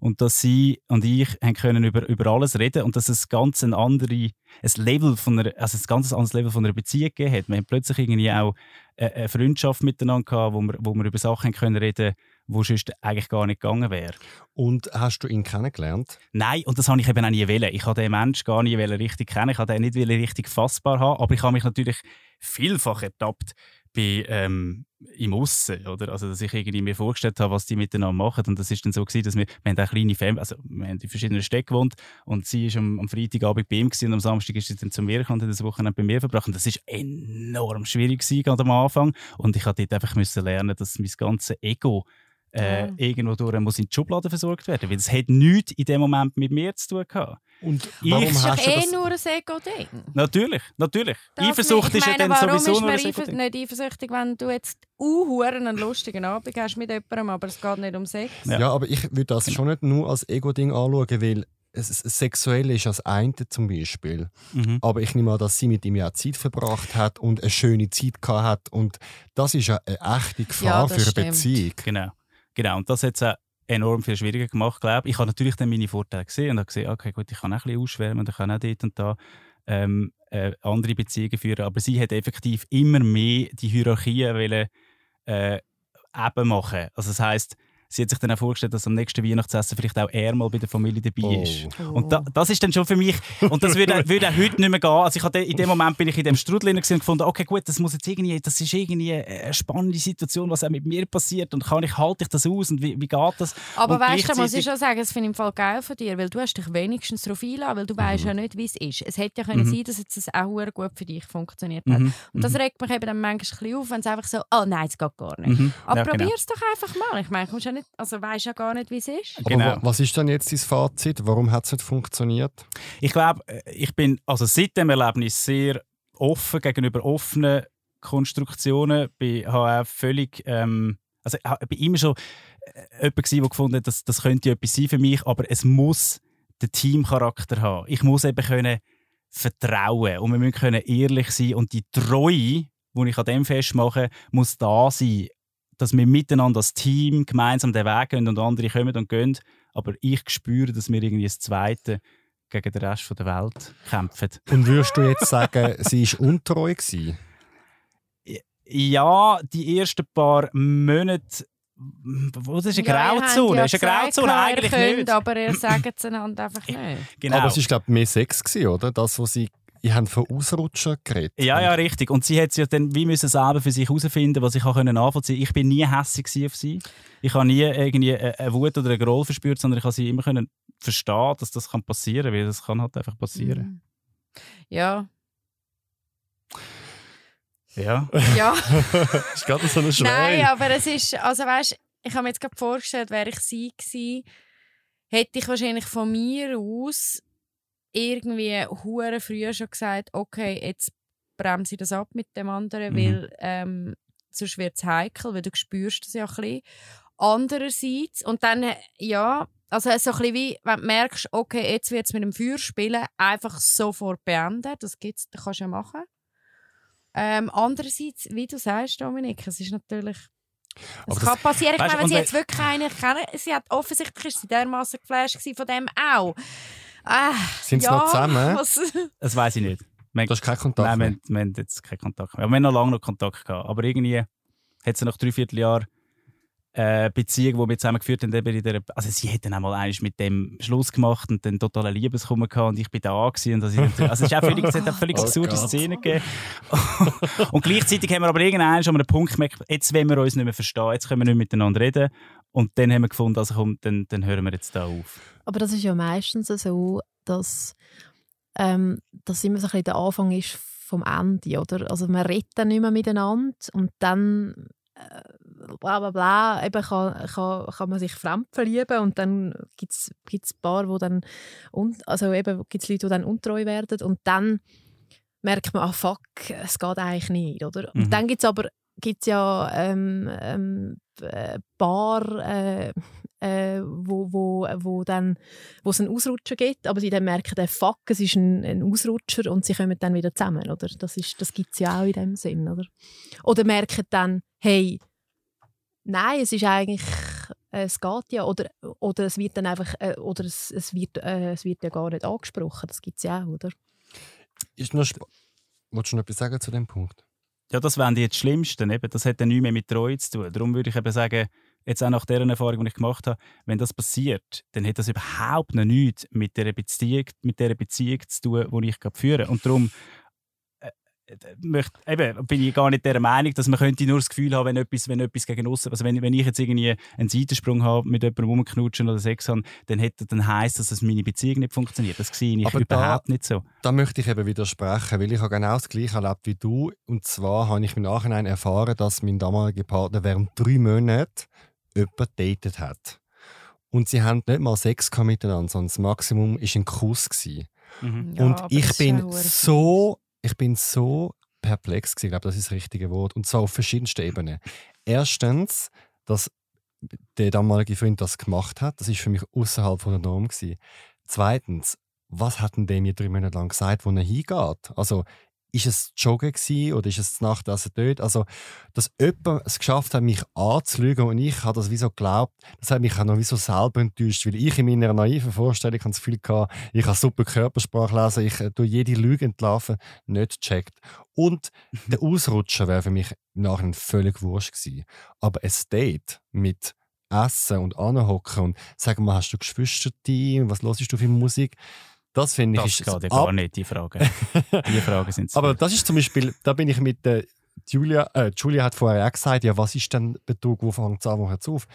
und dass sie und ich haben können über, über alles reden und dass es ganz ein andere, ein Level von einer, also ein ganz anderes Level von einer Beziehung gegeben hat. Wir haben plötzlich irgendwie auch eine Freundschaft miteinander gehabt, wo wir, wo wir über Sachen können reden wo sonst eigentlich gar nicht gegangen wäre. Und hast du ihn kennengelernt? Nein, und das habe ich eben auch nie wollen. Ich habe den Menschen gar nie richtig kennen. Ich habe den nicht richtig fassbar haben, aber ich habe mich natürlich vielfach ertappt, bei, ähm, im Aussen, oder? Also, dass ich irgendwie mir vorgestellt habe, was die miteinander machen. Und das ist dann so gewesen, dass wir, wir haben eine kleine Familie, also, wir haben in verschiedenen Städten gewohnt und sie ist am, am Freitagabend bei ihm gewesen, und am Samstag ist sie dann zu mir gekommen und das Wochenende bei mir verbracht. Und das ist enorm schwierig gewesen, am Anfang. Und ich musste dort einfach müssen lernen, dass mein ganzes Ego äh, ja. irgendwo durch muss in die Schublade versorgt werden. Weil das hat nichts in dem Moment mit mir zu tun gehabt. Und warum ich, hast du eh das? nur ein Ego-Ding. Natürlich, natürlich. Das Eifersucht ist ja dann sowieso nur ein Ego-Ding. Warum ist man nicht eifersüchtig, wenn du jetzt uh, einen lustigen Abend hast mit jemandem, aber es geht nicht um Sex? Ja, ja aber ich würde das genau. schon nicht nur als Ego-Ding anschauen, weil es, sexuell ist das eine zum Beispiel. Mhm. Aber ich nehme an, dass sie mit ihm ja Zeit verbracht hat und eine schöne Zeit gehabt hat. Und das ist ja eine echte Gefahr ja, für eine stimmt. Beziehung. Genau. Genau, und das hat es enorm viel schwieriger gemacht, glaube ich. Ich habe natürlich dann meine Vorteile gesehen und habe gesehen, okay, gut, ich kann auch ein bisschen ausschwärmen ich kann auch dort und da ähm, äh, andere Beziehungen führen. Aber sie hat effektiv immer mehr die Hierarchien äh, eben machen. Also das heißt sie hat sich dann auch vorgestellt, dass am nächsten Weihnachtsessen vielleicht auch er mal bei der Familie dabei oh. ist. Und da, das ist dann schon für mich, und das würde, würde auch heute nicht mehr gehen. Also ich hatte, in dem Moment bin ich in dem Strudel und gefunden, okay gut, das muss jetzt irgendwie, das ist irgendwie eine spannende Situation, was auch mit mir passiert und kann ich, halte ich das aus und wie, wie geht das? Aber und weißt du, muss ich schon sagen, das finde ich im Fall geil von dir, weil du hast dich wenigstens darauf einlassen, weil du weißt mhm. ja nicht, wie es ist. Es hätte ja können mhm. sein, dass es auch gut für dich funktioniert hat. Mhm. Und das mhm. regt mich eben dann manchmal auf, wenn es einfach so, oh nein, es geht gar nicht. Mhm. Aber ja, genau. probier es doch einfach mal. Ich meine, kommst ja nicht, also weißt ja gar nicht, wie es ist. Aber genau. was ist denn jetzt dein Fazit? Warum hat es nicht funktioniert? Ich glaube, äh, ich bin also seit dem Erlebnis sehr offen gegenüber offenen Konstruktionen. Ich habe auch völlig ähm, Also ich war immer schon äh, jemand, der gefunden hat, das, das könnte etwas sein für mich, aber es muss den Teamcharakter haben. Ich muss eben können vertrauen und wir müssen können ehrlich sein und die Treue, die ich an dem festmache, muss da sein, dass wir miteinander als Team gemeinsam den Weg gehen und andere kommen und gehen, aber ich spüre, dass wir irgendwie das Zweite gegen den Rest der Welt kämpfen. Und würdest du jetzt sagen, <laughs> sie war untreu gewesen? Ja, die ersten paar Monate das ist eine Grauzone. Ja ist eine Grauzone eigentlich könnt, nicht. Aber ihr sagt es einander einfach <laughs> nicht. Genau. Aber es war, glaube ich, mehr Sex, gewesen, oder? Das, was sie ich habe von Ausrutschen geredet. Ja, ja, richtig. Und sie hat ja dann wie müssen selber für sich herausfinden, was ich auch nachvollziehen konnte. Ich bin nie hässlich auf sie. Ich habe nie irgendwie eine Wut oder einen Groll verspürt, sondern ich habe sie immer können verstehen, dass das passieren kann, weil das kann halt einfach passieren. Mhm. Ja, ja. Ja. <laughs> ist gerade so eine Schrei. Nein, aber es ist, also weißt, ich habe mir jetzt gerade vorgestellt, wäre ich sie gewesen, hätte ich wahrscheinlich von mir aus irgendwie hure früher schon gesagt, okay, jetzt bremse ich das ab mit dem anderen, mhm. weil ähm, sonst wird es heikel, weil du spürst das ja ein bisschen. Andererseits, und dann, ja, also so ein bisschen wie, wenn du merkst, okay, jetzt wird es mit dem Feuerspielen einfach sofort beenden, das gibt's, das kannst du ja machen. Ähm, andererseits, wie du sagst, Dominik, es ist natürlich. Es kann das, passieren. Ich meine, wenn sie jetzt wirklich eine kennen, sie hat offensichtlich ist sie dermaßen geflasht von dem auch. Äh, Sind sie ja, noch zusammen? <laughs> Das weiß ich nicht. Wir, du hast keinen Kontakt Nein, mehr? Wir, wir haben jetzt keinen Kontakt mehr. Wir haben noch lange noch Kontakt gehabt. Aber irgendwie hat sie nach drei Vierteljahren äh, Beziehung, die wir zusammen geführt haben, eben in der, also sie hat dann einmal mit dem Schluss gemacht und dann totale Liebeskummer gehabt und ich bin da gewesen und das ist also es ist auch völlig, es hat auch völlig oh absurde Szenen gegeben <laughs> und gleichzeitig haben wir aber irgendwann schon mal einen Punkt gemerkt, jetzt wollen wir uns nicht mehr verstehen, jetzt können wir nicht miteinander reden und dann haben wir gefunden, also komm, dann, dann hören wir jetzt da auf. Aber das ist ja meistens so, dass ähm, das immer so ein bisschen der Anfang ist vom Ende, oder? Also man redet dann nicht mehr miteinander und dann äh, bla bla bla, eben kann, kann, kann man sich fremd verlieben und dann gibt es ein paar, wo dann, und, also eben gibt es Leute, die dann untreu werden und dann merkt man, ah fuck, es geht eigentlich nicht, oder? Mhm. Und dann gibt es aber gibt's ja ähm, ähm, Paar, äh, äh, wo, wo, wo, dann, wo es einen Ausrutscher gibt, aber sie dann merken, der fuck, es ist ein, ein Ausrutscher und sie kommen dann wieder zusammen, oder? Das, das gibt es ja auch in dem Sinn, oder? Oder merken dann, hey, nein, es ist eigentlich, äh, es geht ja, oder, oder es wird dann einfach, äh, oder es, es, wird, äh, es wird ja gar nicht angesprochen, das gibt es ja auch, oder? Ist noch Wolltest du noch etwas sagen zu dem Punkt? Ja, das wären die jetzt Schlimmsten. Eben. Das hat dann nichts mehr mit Treue zu tun. Darum würde ich eben sagen, jetzt auch nach der Erfahrung, die ich gemacht habe, wenn das passiert, dann hat das überhaupt noch nichts mit der Beziehung, mit der Beziehung zu tun, die ich gerade führe. Und darum möchte, eben, bin ich gar nicht der Meinung, dass man könnte nur das Gefühl haben, wenn etwas, wenn etwas gegen uns, also wenn, wenn ich jetzt irgendwie einen Seitensprung habe, mit jemandem rumknutschen oder Sex haben, dann, hätte, dann heisst das, dass meine Beziehung nicht funktioniert. Das sehe ich Aber überhaupt da, nicht so. Da möchte ich eben widersprechen, weil ich habe genau das Gleiche erlebt wie du. Und zwar habe ich im Nachhinein erfahren, dass mein damaliger Partner während drei Monaten jemanden datet hat. Und sie haben nicht mal Sex miteinander, sondern das Maximum war ein Kuss. Mhm. Ja, und ich bin so ich bin so perplex gewesen, ich glaube, das ist das richtige Wort. Und zwar auf verschiedensten Ebenen. Erstens, dass der damalige Freund das gemacht hat, das ist für mich außerhalb von der Norm gewesen. Zweitens, was hat denn der mir drei Monate lang gesagt, wo er hingeht? Also ist es Joggen gewesen, oder ist es die Nacht, dass er dort? Also, dass jemand es geschafft hat, mich anzulügen und ich habe das wie so geglaubt, das hat mich auch noch wie so selber enttäuscht, weil ich in meiner naiven Vorstellung das Gefühl hatte, ich habe super Körpersprache lesen, ich äh, jede Lüge entlarven, nicht checkt. Und der Ausrutscher wäre für mich nachher völlig wurscht gewesen. Aber ein Date mit Essen und anhocken und sagen mal, hast du Geschwister, was hörst du für Musik? Das finde ich. Das geht ja gar nicht, die Frage. die <laughs> Fragen sind Aber das ist zum Beispiel, da bin ich mit der Julia, äh, Julia hat vorher auch gesagt, ja, was ist denn Betrug, wo fängt es an, wo hört es auf?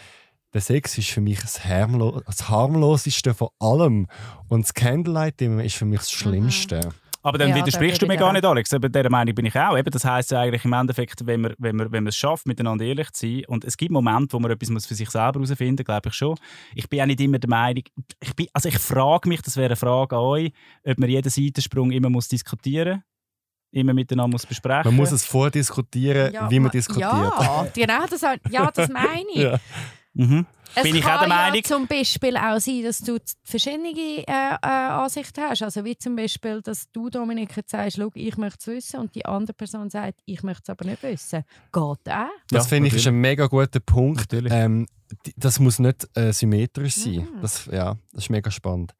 Der Sex ist für mich das, harmlo das harmloseste von allem. Und das Candlelight ist für mich das Schlimmste. Mhm. Aber dann ja, widersprichst du mir gar nicht, Alex. Aber der Meinung bin ich auch. Eben, das heisst ja eigentlich im Endeffekt, wenn man, wenn, man, wenn man es schafft, miteinander ehrlich zu sein, und es gibt Momente, wo man etwas für sich selber herausfinden muss, glaube ich schon. Ich bin auch nicht immer der Meinung, ich, bin, also ich frage mich, das wäre eine Frage an euch, ob man jeden Seitensprung immer muss diskutieren muss immer miteinander muss besprechen Man muss es vordiskutieren, Ja, wie man ma- diskutiert. Ja, genau, das, ja, das meine ich. <laughs> Ja. Mhm. Es Bin ich kann auch der Meinung. ja zum Beispiel auch sein, dass du verschiedene äh, äh, Ansichten hast. Also wie zum Beispiel, dass du, Dominik, jetzt sagst, «Schau, ich möchte es wissen und die andere Person sagt, ich möchte es aber nicht wissen. Geht auch. Das Ja, finde ich ist ein mega guter Punkt. Ähm, das muss nicht äh, symmetrisch sein. Mhm. Das, ja, das ist mega spannend.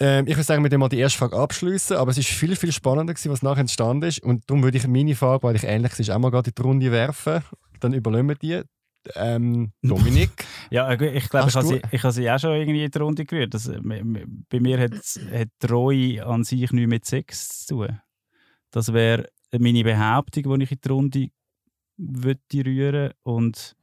Ähm, ich würde sagen, wir können mal die erste Frage abschließen, aber es ist viel, viel spannender gewesen, was nachher entstanden ist. Und darum würde ich meine Frage, weil ich ähnlich ist, auch mal gerade in die Runde werfen. Dann übernehmen wir die. Ähm, <laughs> Dominik, Ja, äh, ich glaube, ich habe sie, ich habe sie auch schon irgendwie in die Runde gerührt. Das, äh, bei mir hat, hat Treue an sich nichts mit Sex zu tun. Das wäre meine Behauptung, die ich in die Runde würde rühren Und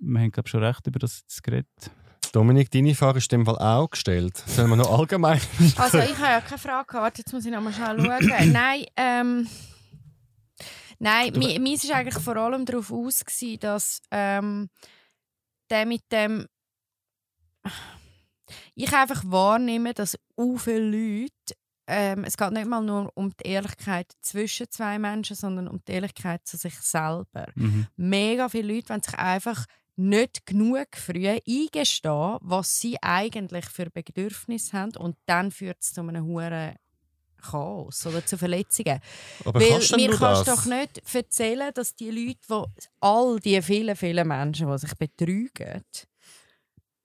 wir haben, glaube ich, schon recht über das jetzt geredet. Dominik, deine Frage ist in dem Fall auch gestellt. Sollen wir noch allgemein? Also <laughs> ich habe ja keine Frage gehabt, jetzt muss ich noch mal schauen. Nein, ähm, nein, mi, meins war eigentlich vor allem darauf aus, gewesen, dass ähm, der mit dem ich einfach wahrnehme, dass u viele Leute ähm, es geht nicht mal nur um die Ehrlichkeit zwischen zwei Menschen, sondern um die Ehrlichkeit zu sich selber. Mhm. Mega viele Leute wollen sich einfach nicht genug früh eingestehen, was sie eigentlich für Bedürfnisse haben und dann führt es zu einem hohen Chaos oder zu Verletzungen. Aber Weil kannst mir du kannst das? doch nicht erzählen, dass die Leute, die, all die vielen, vielen Menschen, die sich betrügen,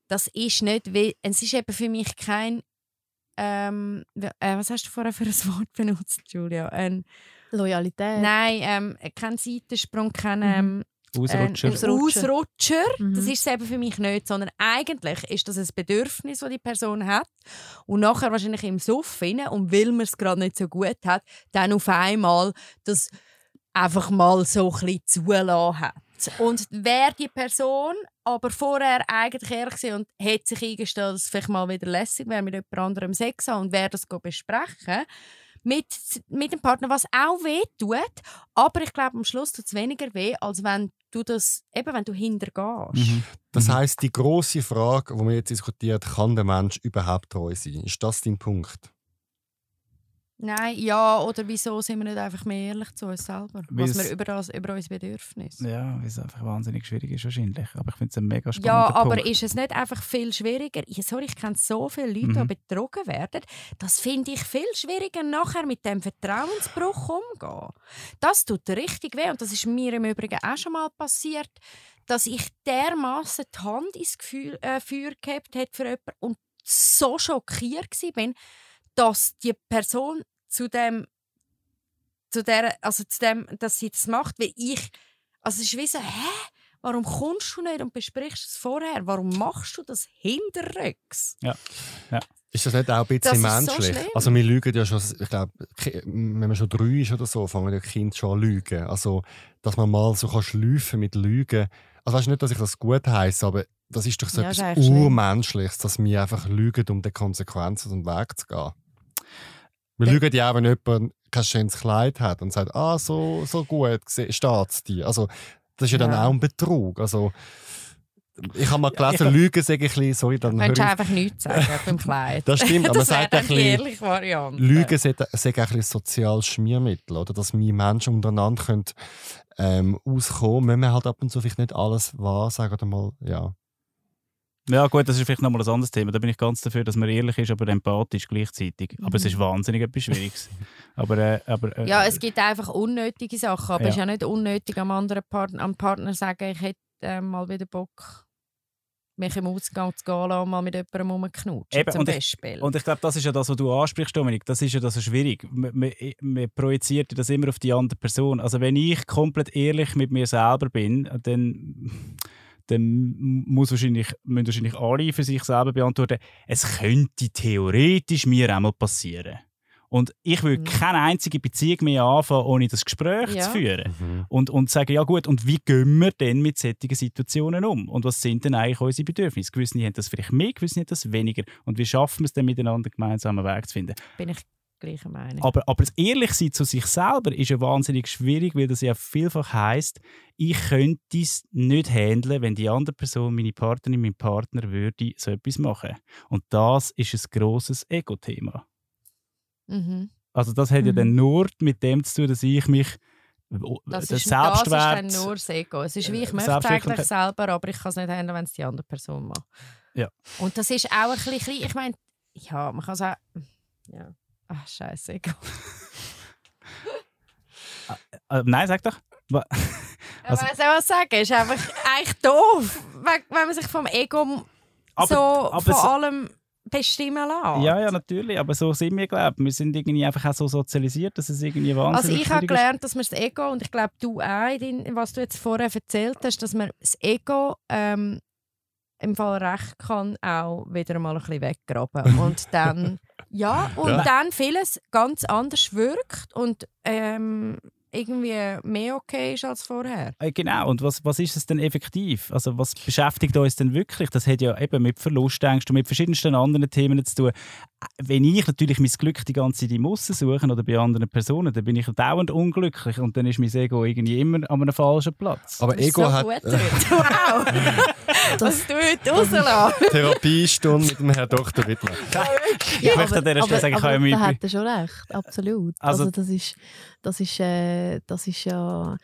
das ist nicht, es ist eben für mich kein, ähm, äh, was hast du vorher für ein Wort benutzt, Julia? Ein, Loyalität. nein, ähm, kein Seitensprung, kein ähm, Ausrutscher. ein Ausrutscher. Mhm. Das ist es eben für mich nicht, sondern eigentlich ist das ein Bedürfnis, das die Person hat und nachher wahrscheinlich im Suff rein, und weil man es gerade nicht so gut hat, dann auf einmal das einfach mal so ein bisschen zulassen hat. Und wäre die Person aber vorher eigentlich ehrlich gewesen und hätte sich eingestellt, dass es vielleicht mal wieder lässig wäre, mit jemand anderem Sex haben und wäre das go besprechen mit, mit dem Partner, was auch weh tut, aber ich glaube, am Schluss tut es weniger weh, als wenn du das, eben wenn du hintergehst. Mhm. Das Mhm. heißt, die große Frage, die wir jetzt diskutiert, kann der Mensch überhaupt treu sein? Ist das dein Punkt? Nein, ja, oder wieso sind wir nicht einfach mehr ehrlich zu uns selber? Was Weil's- wir über, das, über unsere Bedürfnisse. Ja, weil es einfach wahnsinnig schwierig ist wahrscheinlich. Aber ich finde es ein mega spannender Ja, aber Punkt. ist es nicht einfach viel schwieriger? Ich, sorry, ich kenne so viele Leute, die Mhm. betrogen werden. Das finde ich viel schwieriger, nachher mit dem Vertrauensbruch umzugehen. Das tut richtig weh. Und das ist mir im Übrigen auch schon mal passiert, dass ich dermaßen die Hand ins Gefühl, äh, Feuer gehabt hat für jemanden und so schockiert war, dass die Person zu dem, zu der, also zu dem, dass sie das macht, weil ich, also es ist wie so, hä? Warum kommst du nicht und besprichst es vorher? Warum machst du das hinterrücks? Ist das nicht auch ein bisschen Das ist so menschlich? schlimm. also wir lügen ja schon, ich glaube, wenn man schon drei ist oder so, fangen ja die Kinder schon an zu lügen. Also, dass man mal so kann schleifen mit Lügen. Also weißt nicht, dass ich das gut heiße, aber das ist doch so Ja, etwas. Urmenschliches, dass wir einfach lügen, um den Konsequenzen aus dem Weg zu gehen. Wir Ja. lügen ja auch, wenn jemand kein schönes Kleid hat und sagt, ah, so, so gut steht es dir. Also, das ist ja dann Ja. auch ein Betrug. Also, ich habe mal ich gelesen, hab- Lügen sage ich ein bisschen, sorry, dann Du kannst ich einfach nichts sagen <laughs> beim Kleid. Das stimmt, aber man das wäre sagt ein dann bisschen, Variante. Lügen sind auch ein soziales Schmiermittel, oder? Dass wir Menschen untereinander können, ähm, auskommen müssen wir halt ab und zu vielleicht nicht alles wahr sagen oder mal, ja. Ja, gut, das ist vielleicht nochmal ein anderes Thema. Da bin ich ganz dafür, dass man ehrlich ist, aber empathisch gleichzeitig. Aber es Mhm. ist wahnsinnig etwas Schwieriges. <laughs> aber, äh, aber, äh, Ja, es gibt einfach unnötige Sachen, aber Ja. es ist ja nicht unnötig, am anderen Partner, am Partner zu sagen, ich hätte äh, mal wieder Bock, mich im Ausgang zu gehen lassen und mal mit jemandem rumknutschen, Eben, zum und ich- Beispiel. Und ich glaube, das ist ja das, was du ansprichst, Dominik. Das ist ja das so schwierig. Man, man, man projiziert das immer auf die andere Person. Also wenn ich komplett ehrlich mit mir selber bin, dann, dann muss wahrscheinlich, müssen wahrscheinlich alle für sich selber beantworten, es könnte theoretisch mir auch mal passieren. Und ich will Mhm. keine einzige Beziehung mehr anfangen, ohne das Gespräch Ja. zu führen. Und, und sagen, ja gut, und wie gehen wir denn mit solchen Situationen um? Und was sind denn eigentlich unsere Bedürfnisse? Gewisse haben das vielleicht mehr, gewisse haben das weniger. Und wie schaffen wir es denn miteinander, gemeinsam einen Weg zu finden? bin ich gleicher Meinung. Aber, aber das Ehrlichsein zu sich selber ist ja wahnsinnig schwierig, weil das ja vielfach heisst, ich könnte es nicht handeln, wenn die andere Person, meine Partnerin, mein Partner, würde so etwas machen. Und das ist ein grosses Ego-Thema. Mhm. Also das hat mhm. ja dann nur mit dem zu tun, dass ich mich das, ist, Selbstwert, das ist dann nur das Ego. Es ist wie, ich möchte es eigentlich selber, aber ich kann es nicht ändern, wenn es die andere Person macht. Ja. Und das ist auch ein bisschen, ich meine, ja, man kann sagen, ja, ach, scheiße, Ego. äh, nein, sag doch. <laughs> Was soll ich sagen? Ist einfach eigentlich doof, wenn man sich vom Ego aber, so aber vor so, allem bestimmen lassen. Ja, ja, natürlich. Aber so sind wir, glaube ich. Wir sind irgendwie einfach auch so sozialisiert, dass es irgendwie wahnsinnig Also ich habe gelernt, dass man das Ego, und ich glaube, du auch, was du jetzt vorher erzählt hast, dass man das Ego ähm, im Fall recht kann auch wieder mal ein bisschen weggraben. <laughs> Und dann, ja, und ja. dann vieles ganz anders wirkt und ähm, irgendwie mehr okay ist als vorher. Äh, genau, und was, was ist es denn effektiv? Also was beschäftigt uns denn wirklich? Das hat ja eben mit Verlustängsten und mit verschiedensten anderen Themen zu tun. Wenn ich natürlich mein Glück die ganze Zeit im Aussen suche oder bei anderen Personen, dann bin ich dauernd unglücklich und dann ist mein Ego irgendwie immer an einem falschen Platz. Aber Ego so hat... wow! <laughs> das du heute rauslassen. <laughs> Therapiestunde mit dem Herrn Dr. Wittmann. ich ja, möchte an dieser Stelle sagen, ich habe Da hat er schon recht, absolut. Also, also das ist das ist, äh, das ist ja,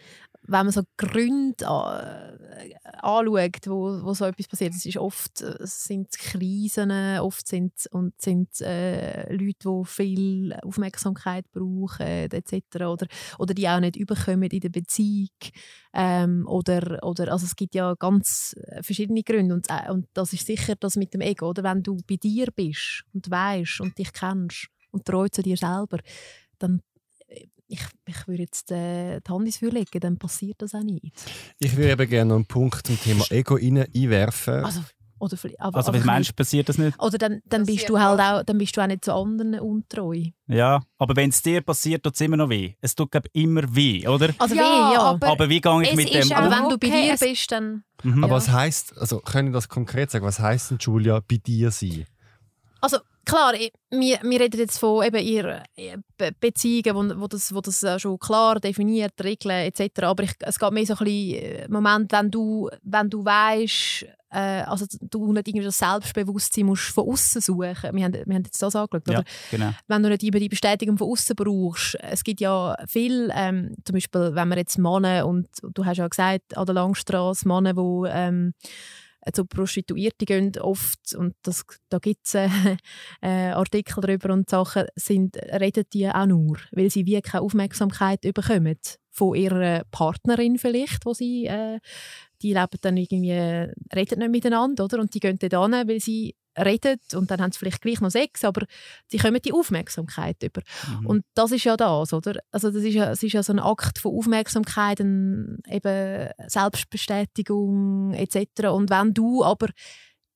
wenn man so Gründe äh, anschaut, wo, wo so etwas passiert, es ist oft äh, sind Krisen, oft sind und sind äh, Leute, die viel Aufmerksamkeit brauchen etc. oder oder die auch nicht überkommen in der Beziehung ähm, oder oder also es gibt ja ganz verschiedene Gründe und, äh, und das ist sicher das mit dem Ego oder wenn du bei dir bist und weißt und dich kennst und treu zu dir selber, dann ich, ich würde jetzt äh, die Hand ins Feuer legen, dann passiert das auch nicht. Ich würde eben gerne noch einen Punkt zum Thema Ego rein, einwerfen. Also, oder, aber, also als Mensch passiert das nicht? Oder dann, dann, bist du halt auch, dann bist du auch nicht zu anderen untreu. Ja, aber wenn es dir passiert, tut es immer noch weh. Es tut glaub, immer weh, oder? Also ja, weh, ja. Aber, aber wie gehe ich mit dem... Aber wenn du bei dir bist, dann... Mhm. Aber ja. was heisst, also können wir das konkret sagen, was heisst denn, Julia, bei dir sein? Also klar, wir, wir reden jetzt von eben ihrer Beziehungen, wo, wo, das, wo das schon klar definiert, Regeln etc. Aber ich, es geht mehr so ein bisschen äh, Moment, wenn du, wenn du weißt, äh, also du nicht irgendwie das Selbstbewusstsein musst von außen suchen. Wir haben, wir haben jetzt das angeschaut, ja, Genau. Wenn du nicht immer die Bestätigung von außen brauchst. Es gibt ja viel, ähm, zum Beispiel, wenn man jetzt Männer und du hast ja gesagt an der Langstrasse Männer, die ähm, zu Prostituierten gehen oft, und das, da gibt es äh, <laughs> äh, Artikel darüber und Sachen, sind, reden die auch nur, weil sie wie keine Aufmerksamkeit bekommen von ihrer Partnerin vielleicht, wo sie, äh, die leben dann irgendwie, reden nicht miteinander, oder? Und die gehen dann hin, weil sie reden und dann haben sie vielleicht gleich noch Sex, aber sie kommen die Aufmerksamkeit über. Mhm. Und das ist ja das, oder? Also das ist ja, es ist ja so ein Akt von Aufmerksamkeit, ein, eben Selbstbestätigung etc. Und wenn du aber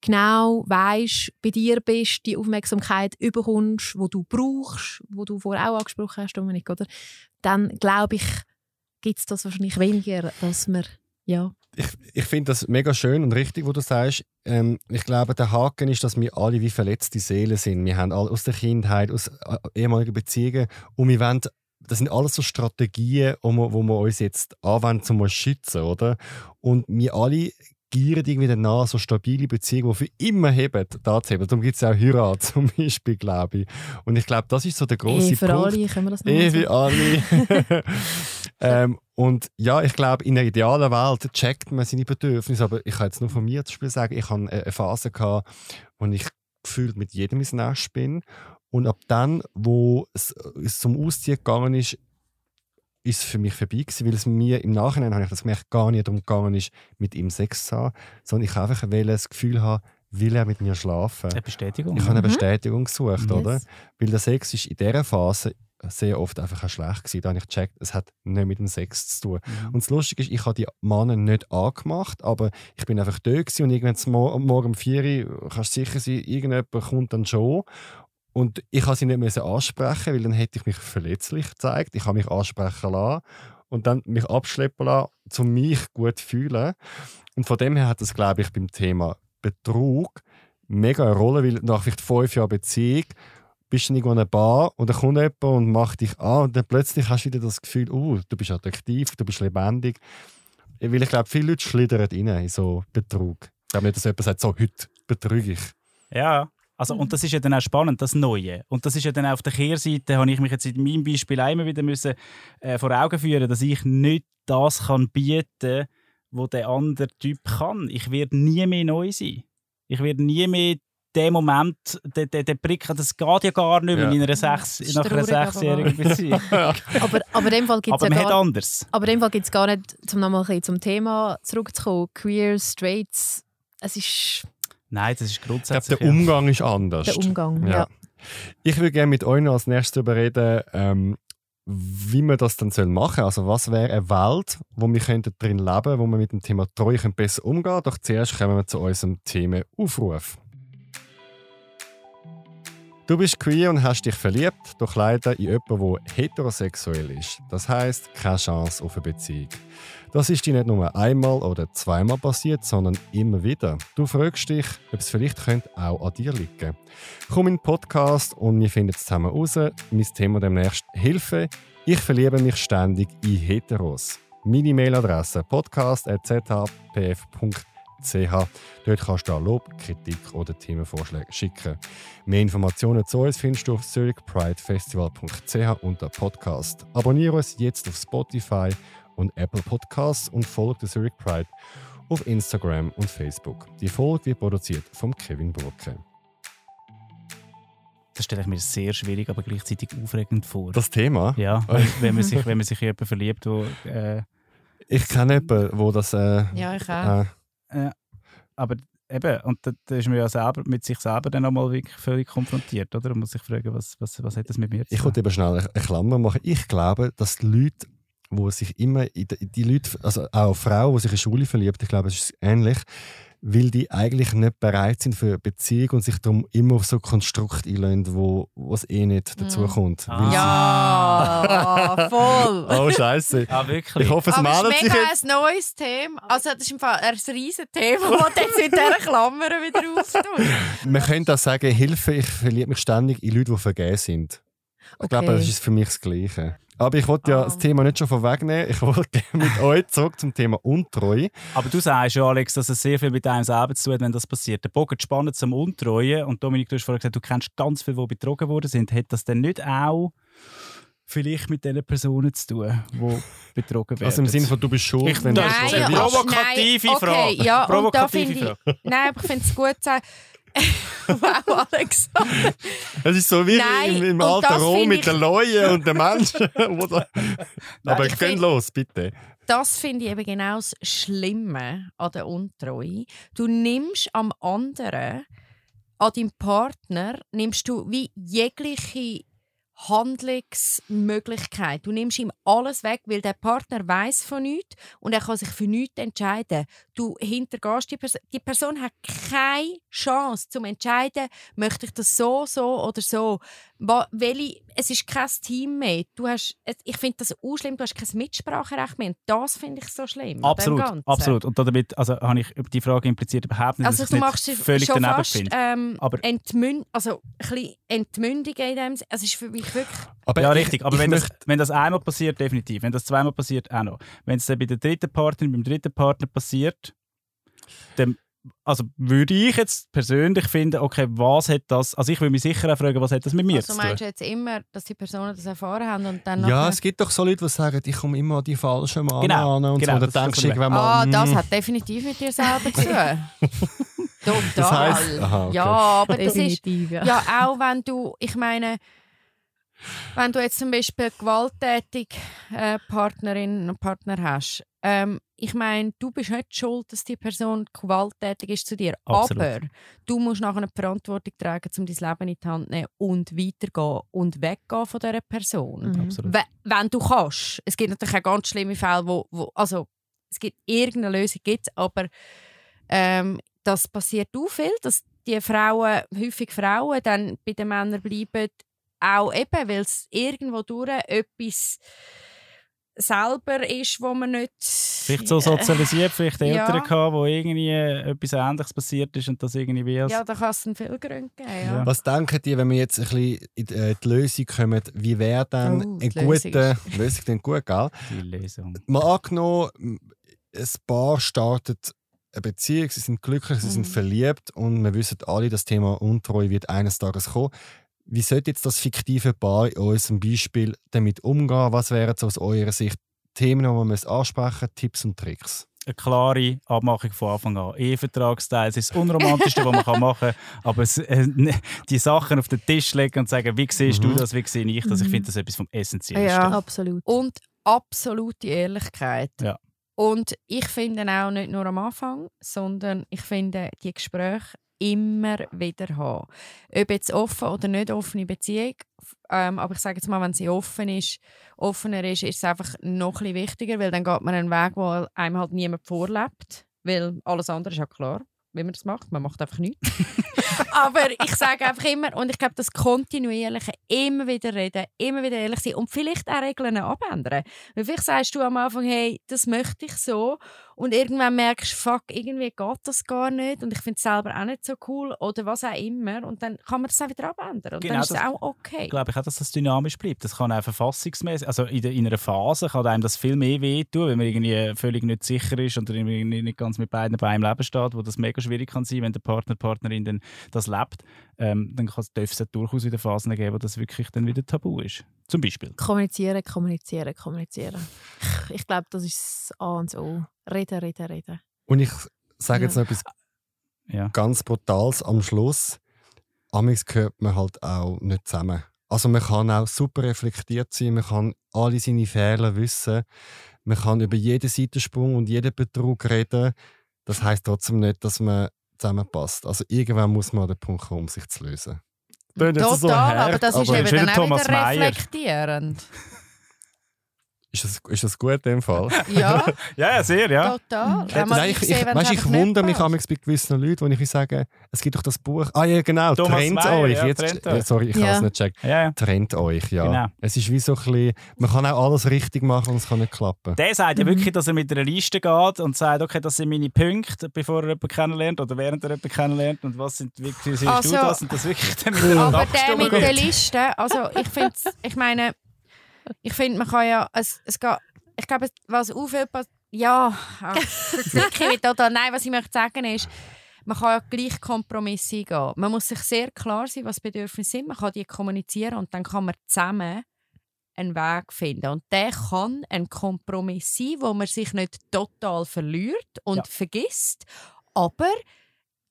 genau weißt, bei dir bist, die Aufmerksamkeit überkommst, wo du brauchst, wo du vorher auch angesprochen hast, Dominik, oder? Dann glaube ich, gibt es das wahrscheinlich weniger, dass man ja. Ich, ich finde das mega schön und richtig, wo du sagst. Ähm, ich glaube, der Haken ist, dass wir alle wie verletzte Seelen sind. Wir haben alle aus der Kindheit, aus äh, ehemaligen Beziehungen und wir wollen das sind alles so Strategien, wo wir, wo wir uns jetzt anwenden, um uns zu schützen, oder? Und wir alle gieren irgendwie danach, so stabile Beziehungen, die für immer heben, da zu haben. Darum gibt es auch Heirat <laughs> zum Beispiel, glaube ich. Und ich glaube, das ist so der große Punkt. für alle, können wir das Ehe für alle. <laughs> <laughs> ähm, und ja, ich glaube, in einer idealen Welt checkt man seine Bedürfnisse, aber ich kann jetzt nur von mir zum Beispiel sagen, ich hatte eine Phase, gehabt, wo ich gefühlt mit jedem ins Nest bin. Und ab dann, wo es, zum Ausziehen gegangen ist, ist es für mich vorbei gewesen, weil es mir im Nachhinein habe ich das gemerkt, gar nicht darum gegangen ist, mit ihm Sex zu haben, sondern ich einfach das Gefühl habe, will er mit mir schlafen. Eine Bestätigung. Ich habe eine mhm. Bestätigung gesucht, yes. oder? Weil der Sex ist in dieser Phase sehr oft einfach auch schlecht gewesen. Da habe ich gecheckt, es hat nicht mit dem Sex zu tun. Mhm. Und das Lustige ist, ich habe die Männer nicht angemacht, aber ich bin einfach da und irgendwann morgen um 4 Uhr, kannst du sicher sein, irgendjemand kommt dann schon und ich konnte sie nicht ansprechen, weil dann hätte ich mich verletzlich gezeigt. Ich habe mich ansprechen lassen und dann mich abschleppen lassen, um mich gut zu fühlen. Und von dem her hat das, glaube ich, beim Thema Betrug mega eine Rolle, weil nach vielleicht fünf Jahren Beziehung bist du irgendwo in einer Bar und dann kommt jemand und macht dich an und dann plötzlich hast du wieder das Gefühl, uh, du bist attraktiv, du bist lebendig. Weil ich glaube, viele Leute schlittern rein in so Betrug. Ich glaube nicht, dass jemand sagt, so, heute betrüge ich. Ja, Also. Und das ist ja dann auch spannend, das Neue. Und das ist ja dann auch auf der Kehrseite, habe ich mich jetzt in meinem Beispiel immer wieder müssen, äh, vor Augen führen, dass ich nicht das kann bieten, was der andere Typ kann. Ich werde nie mehr neu sein. Ich werde nie mehr den Moment, der, der, der Prick, das geht ja gar nicht mehr ja. in einer sechs, nach einer sechsjährigen Beziehung. <laughs> aber, aber in dem Fall gibt es ja gar, anders. Aber in dem Fall gibt es gar nicht, um nochmal zum Thema zurückzukommen, Queer, Straights, es ist... Nein, das ist grundsätzlich... Ich glaube, der Umgang ist anders. Der Umgang, ja. ja. Ich würde gerne mit euch als nächstes darüber reden, ähm, wie man das dann machen soll. Also was wäre eine Welt, wo wir drin leben könnten, wo wir mit dem Thema Treue besser umgehen. Doch zuerst kommen wir zu unserem Thema Aufruf. Du bist queer und hast dich verliebt, doch leider in jemanden, der heterosexuell ist. Das heißt, keine Chance auf eine Beziehung. Das ist dir nicht nur einmal oder zweimal passiert, sondern immer wieder. Du fragst dich, ob es vielleicht könnte auch an dir liegen. Komm in den Podcast und wir finden es zusammen raus. Mein Thema demnächst Hilfe. Ich verliebe mich ständig in Heteros. Meine Mailadresse podcast.zhpf.de ch. Dort kannst du Lob, Kritik oder Themenvorschläge schicken. Mehr Informationen zu uns findest du auf zurichpridefestival.ch unter Podcast. Abonniere uns jetzt auf Spotify und Apple Podcasts und folge der Zurich Pride auf Instagram und Facebook. Die Folge wird produziert von Kevin Burke. Das stelle ich mir sehr schwierig, aber gleichzeitig aufregend vor. Das Thema? Ja, <laughs> wenn man sich, wenn man sich in jemanden verliebt, wo... Äh ich kenne jemanden, wo das... Äh, ja, ich auch. Äh, ja. Aber eben, und da, da ist man ja selber mit sich selber dann nochmal wirklich völlig konfrontiert, oder? Und muss sich fragen, was, was, was hat das mit mir zu tun? Ich wollte eben schnell eine Klammer machen. Ich glaube, dass die Leute, wo sich immer, die Leute, also auch Frauen, die sich in Schule verliebt, ich glaube, es ist ähnlich, weil die eigentlich nicht bereit sind für eine Beziehung und sich darum immer auf so Konstrukt einlösen, wo es eh nicht dazu mhm. kommt. Ah. Ja, <laughs> voll. <laughs> oh Scheiße. Ja, wirklich. Ich hoffe, es Aber meldet sich jetzt. ein neues Thema. Also das ist im Fall ein riesiges Thema, das <laughs> jetzt in dieser Klammer wieder auftut. Man könnte auch sagen, Hilfe, ich verliebe mich ständig in Leute, die vergeben sind. Ich okay. glaube, das ist für mich das Gleiche. Aber ich wollte ja oh. das Thema nicht schon vorwegnehmen. Ich wollte mit <laughs> euch zurück zum Thema Untreue. Aber du sagst ja, Alex, dass es sehr viel mit einem selber zu tun hat, wenn das passiert. Der Bogen spannend zum Untreuen. Und Dominik, du hast vorhin gesagt, du kennst ganz viele, die betrogen worden sind. Hat das denn nicht auch vielleicht mit den Personen zu tun, die betrogen werden. Also im Sinne von, du bist schuld, ich, wenn nein, das ist eine provokative nein, okay, Frage. Ja, provokative ich, Frage. Nein, aber ich finde es gut zu sagen, <laughs> wow, Alexander. Es ist so wie Nein, im, im alten Rom mit den Leuen und den Menschen. <laughs> Aber ich gehe los, bitte. Das finde ich eben genau das Schlimme an der Untreue. Du nimmst am anderen, an deinem Partner, nimmst du wie jegliche Handlungsmöglichkeit. Du nimmst ihm alles weg, weil der Partner weiß von nichts und er kann sich für nichts entscheiden. Du hintergehst die Person. Die Person hat keine Chance zum entscheiden, möchte ich das so, so oder so. Welche, es ist kein Team mehr. Du hast, ich finde das auch schlimm. Du hast kein Mitspracherecht mehr. Und das finde ich so schlimm. Absolut, absolut. Und damit also, habe ich die Frage impliziert überhaupt nicht, also, dass du machst nicht völlig schon daneben fast, ähm, Aber Entmün also ein bisschen Entmündigen in dem Es ist für mich wirklich... Aber ja, richtig. Aber wenn, das, wenn das einmal passiert, definitiv. Wenn das zweimal passiert, auch noch. Wenn es dann bei der dritten Partnerin, beim dritten Partner passiert, dann also würde ich jetzt persönlich finden, okay, was hat das, also ich würde mich sicher auch fragen, was hat das mit mir also zu tun? meinst du jetzt immer, dass die Personen das erfahren haben und dann Ja, es gibt doch so Leute, die sagen, ich komme immer an die falschen Mann genau, an und genau, so, da denkst du irgendwann mal... Ah, das hm. hat definitiv mit dir selber zu tun. <laughs> Total. Das heisst, aha, okay. Ja, aber das ist... Ja. ja, auch wenn du, ich meine... Wenn du jetzt zum Beispiel gewalttätig äh, Partnerin und Partner hast, ähm, ich meine, du bist nicht schuld, dass die Person gewalttätig ist zu dir, Absolut. aber du musst nachher eine Verantwortung tragen, um dein Leben in die Hand zu nehmen und weitergehen und weggehen von dieser Person. Mhm. Wenn du kannst. Es gibt natürlich auch ganz schlimme Fälle, wo, wo also es gibt irgendeine Lösung, gibt's, aber ähm, das passiert auch viel, dass die Frauen, häufig Frauen, dann bei den Männern bleiben, auch eben, weil es irgendwo durch etwas selber ist, wo man nicht... Vielleicht so sozialisiert, vielleicht Eltern ja. gehabt, wo irgendwie etwas Ähnliches passiert ist und das irgendwie wie... Ja, da kann es viele Gründe geben, ja. ja. Was denken die, wenn wir jetzt ein bisschen in die Lösung kommen, wie wäre dann oh, eine gute... Lösung denn gut, gell? Die Lösung. Mal angenommen, ein Paar startet eine Beziehung, sie sind glücklich, sie sind mhm. verliebt und wir wissen alle, das Thema Untreue wird eines Tages kommen. Wie sollte jetzt das fiktive Paar in unserem Beispiel damit umgehen? Was wären so aus eurer Sicht Themen, die man ansprechen muss, Tipps und Tricks? eine klare Abmachung von Anfang an. Ehevertragsteil ist das Unromantischste, was man machen kann. Aber äh, die Sachen auf den Tisch legen und sagen, wie siehst mhm. du das, wie sehe ich das, ich finde das etwas vom Essentiellsten. Ja, absolut. Und absolute Ehrlichkeit. Ja. Und ich finde auch nicht nur am Anfang, sondern ich finde die Gespräche immer wieder haben. Ob jetzt offen oder nicht offene Beziehung, ähm, aber ich sage jetzt mal, wenn sie offen ist, offener ist, ist es einfach noch ein wichtiger, weil dann geht man einen Weg, wo einem halt niemand vorlebt, weil alles andere ist ja klar, wie man das macht. Man macht einfach nichts. <laughs> aber ich sage einfach immer, und ich glaube, das kontinuierliche, immer wieder reden, immer wieder ehrlich sein und vielleicht auch Regeln abändern. Weil vielleicht sagst du am Anfang, hey, das möchte ich so und irgendwann merkst du, fuck, irgendwie geht das gar nicht und ich finde es selber auch nicht so cool oder was auch immer und dann kann man das auch wieder abändern und genau, dann ist es auch okay. Ich glaube ich auch, dass das dynamisch bleibt. Das kann auch verfassungsmäßig, also in, der, in einer Phase kann einem das viel mehr wehtun, wenn man irgendwie völlig nicht sicher ist oder irgendwie nicht ganz mit beiden Beinen im Leben steht, wo das mega schwierig kann sein, wenn der Partner, Partnerin dann das lebt, ähm, dann kann es durchaus wieder Phasen geben, wo das wirklich dann wieder tabu ist. Zum Beispiel. Kommunizieren, kommunizieren, kommunizieren. Ich glaube, das ist das A und O. Reden, reden, reden. Und ich sage jetzt ja. noch etwas ja. ganz Brutales am Schluss. Amigs gehört man halt auch nicht zusammen. Also man kann auch super reflektiert sein, man kann alle seine Fehler wissen, man kann über jeden Seitensprung und jeden Betrug reden. Das heißt trotzdem nicht, dass man zusammenpasst. Also irgendwann muss man an den Punkt kommen, um sich zu lösen. Total, so hart, aber das ist aber eben dann auch wieder reflektierend. Ist das, ist das gut in dem Fall? <laughs> <laughs> Ja. ja, sehr, ja. Total. Ja, Nein, ich, ich, weißt, ich wundere mich bei gewissen Leuten, wo ich sage, es gibt doch das Buch. Ah ja, genau, Thomas trennt Meyer, euch. Ja, Jetzt, trennt euch. Sorry, ich ja. kann es nicht checken. Ja, ja. Trennt euch, ja. Genau. Es ist wie so ein bisschen, man kann auch alles richtig machen und es kann nicht klappen. Der sagt ja mhm. wirklich, dass er mit einer Liste geht und sagt, okay, das sind meine Punkte, bevor er jemanden kennenlernt oder während er jemanden kennenlernt und was sind wirklich, siehst also, du das und das wirklich dann mit Aber der mit der Liste, also ich finde, ich meine, ich finde, man kann ja, es, es geht, ich glaube, was auffällt, ja, <laughs> wirklich total, nein, was ich möchte sagen ist, man kann ja gleich Kompromisse eingehen. Man muss sich sehr klar sein, was Bedürfnisse sind, man kann die kommunizieren und dann kann man zusammen einen Weg finden. Und der kann ein Kompromiss sein, wo man sich nicht total verliert und ja. vergisst, aber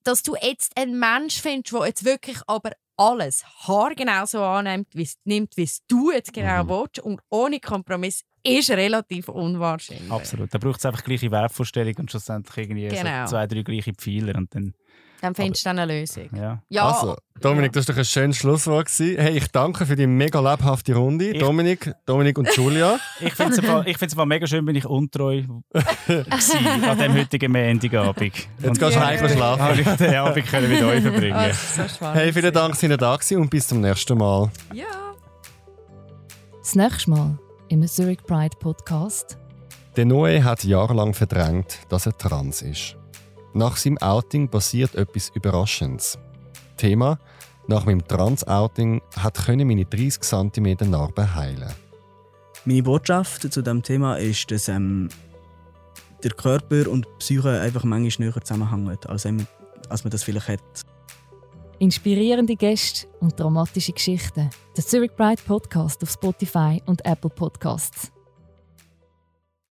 dass du jetzt einen Mensch findest, der jetzt wirklich aber alles haargenau so annimmt, wie nimmt, wie du jetzt genau mhm. willst und ohne Kompromiss ist relativ unwahrscheinlich. Absolut. Da braucht es einfach gleiche Wertvorstellung und schlussendlich irgendwie genau. so zwei, drei gleiche Pfeiler und dann dann findest du dann eine Lösung. Ja. ja. Also, Dominik, das war doch ein schönes Schlusswort. Hey, ich danke für die mega lebhafte Runde. Ich, Dominik, Dominik und Julia. <laughs> ich finde es einfach mega schön, bin ich untreu <laughs> an dem heutigen Montagabend. Jetzt gehst du heim schlafen. Habe ich den Abend können mit euch verbringen oh, Hey, vielen Dank, dass ihr da und bis zum nächsten Mal. Ja. Das nächste Mal im Zurich Pride Podcast. Der Noe hat jahrelang verdrängt, dass er trans ist. Nach seinem Outing passiert etwas Überraschendes. Thema: Nach meinem Trans-Outing hat meine 30 cm Narbe heilen. Meine Botschaft zu diesem Thema ist, dass ähm, der Körper und die Psyche einfach manchmal näher zusammenhängen, als, als man das vielleicht hat. Inspirierende Gäste und dramatische Geschichten. Der Zurich Pride Podcast auf Spotify und Apple Podcasts.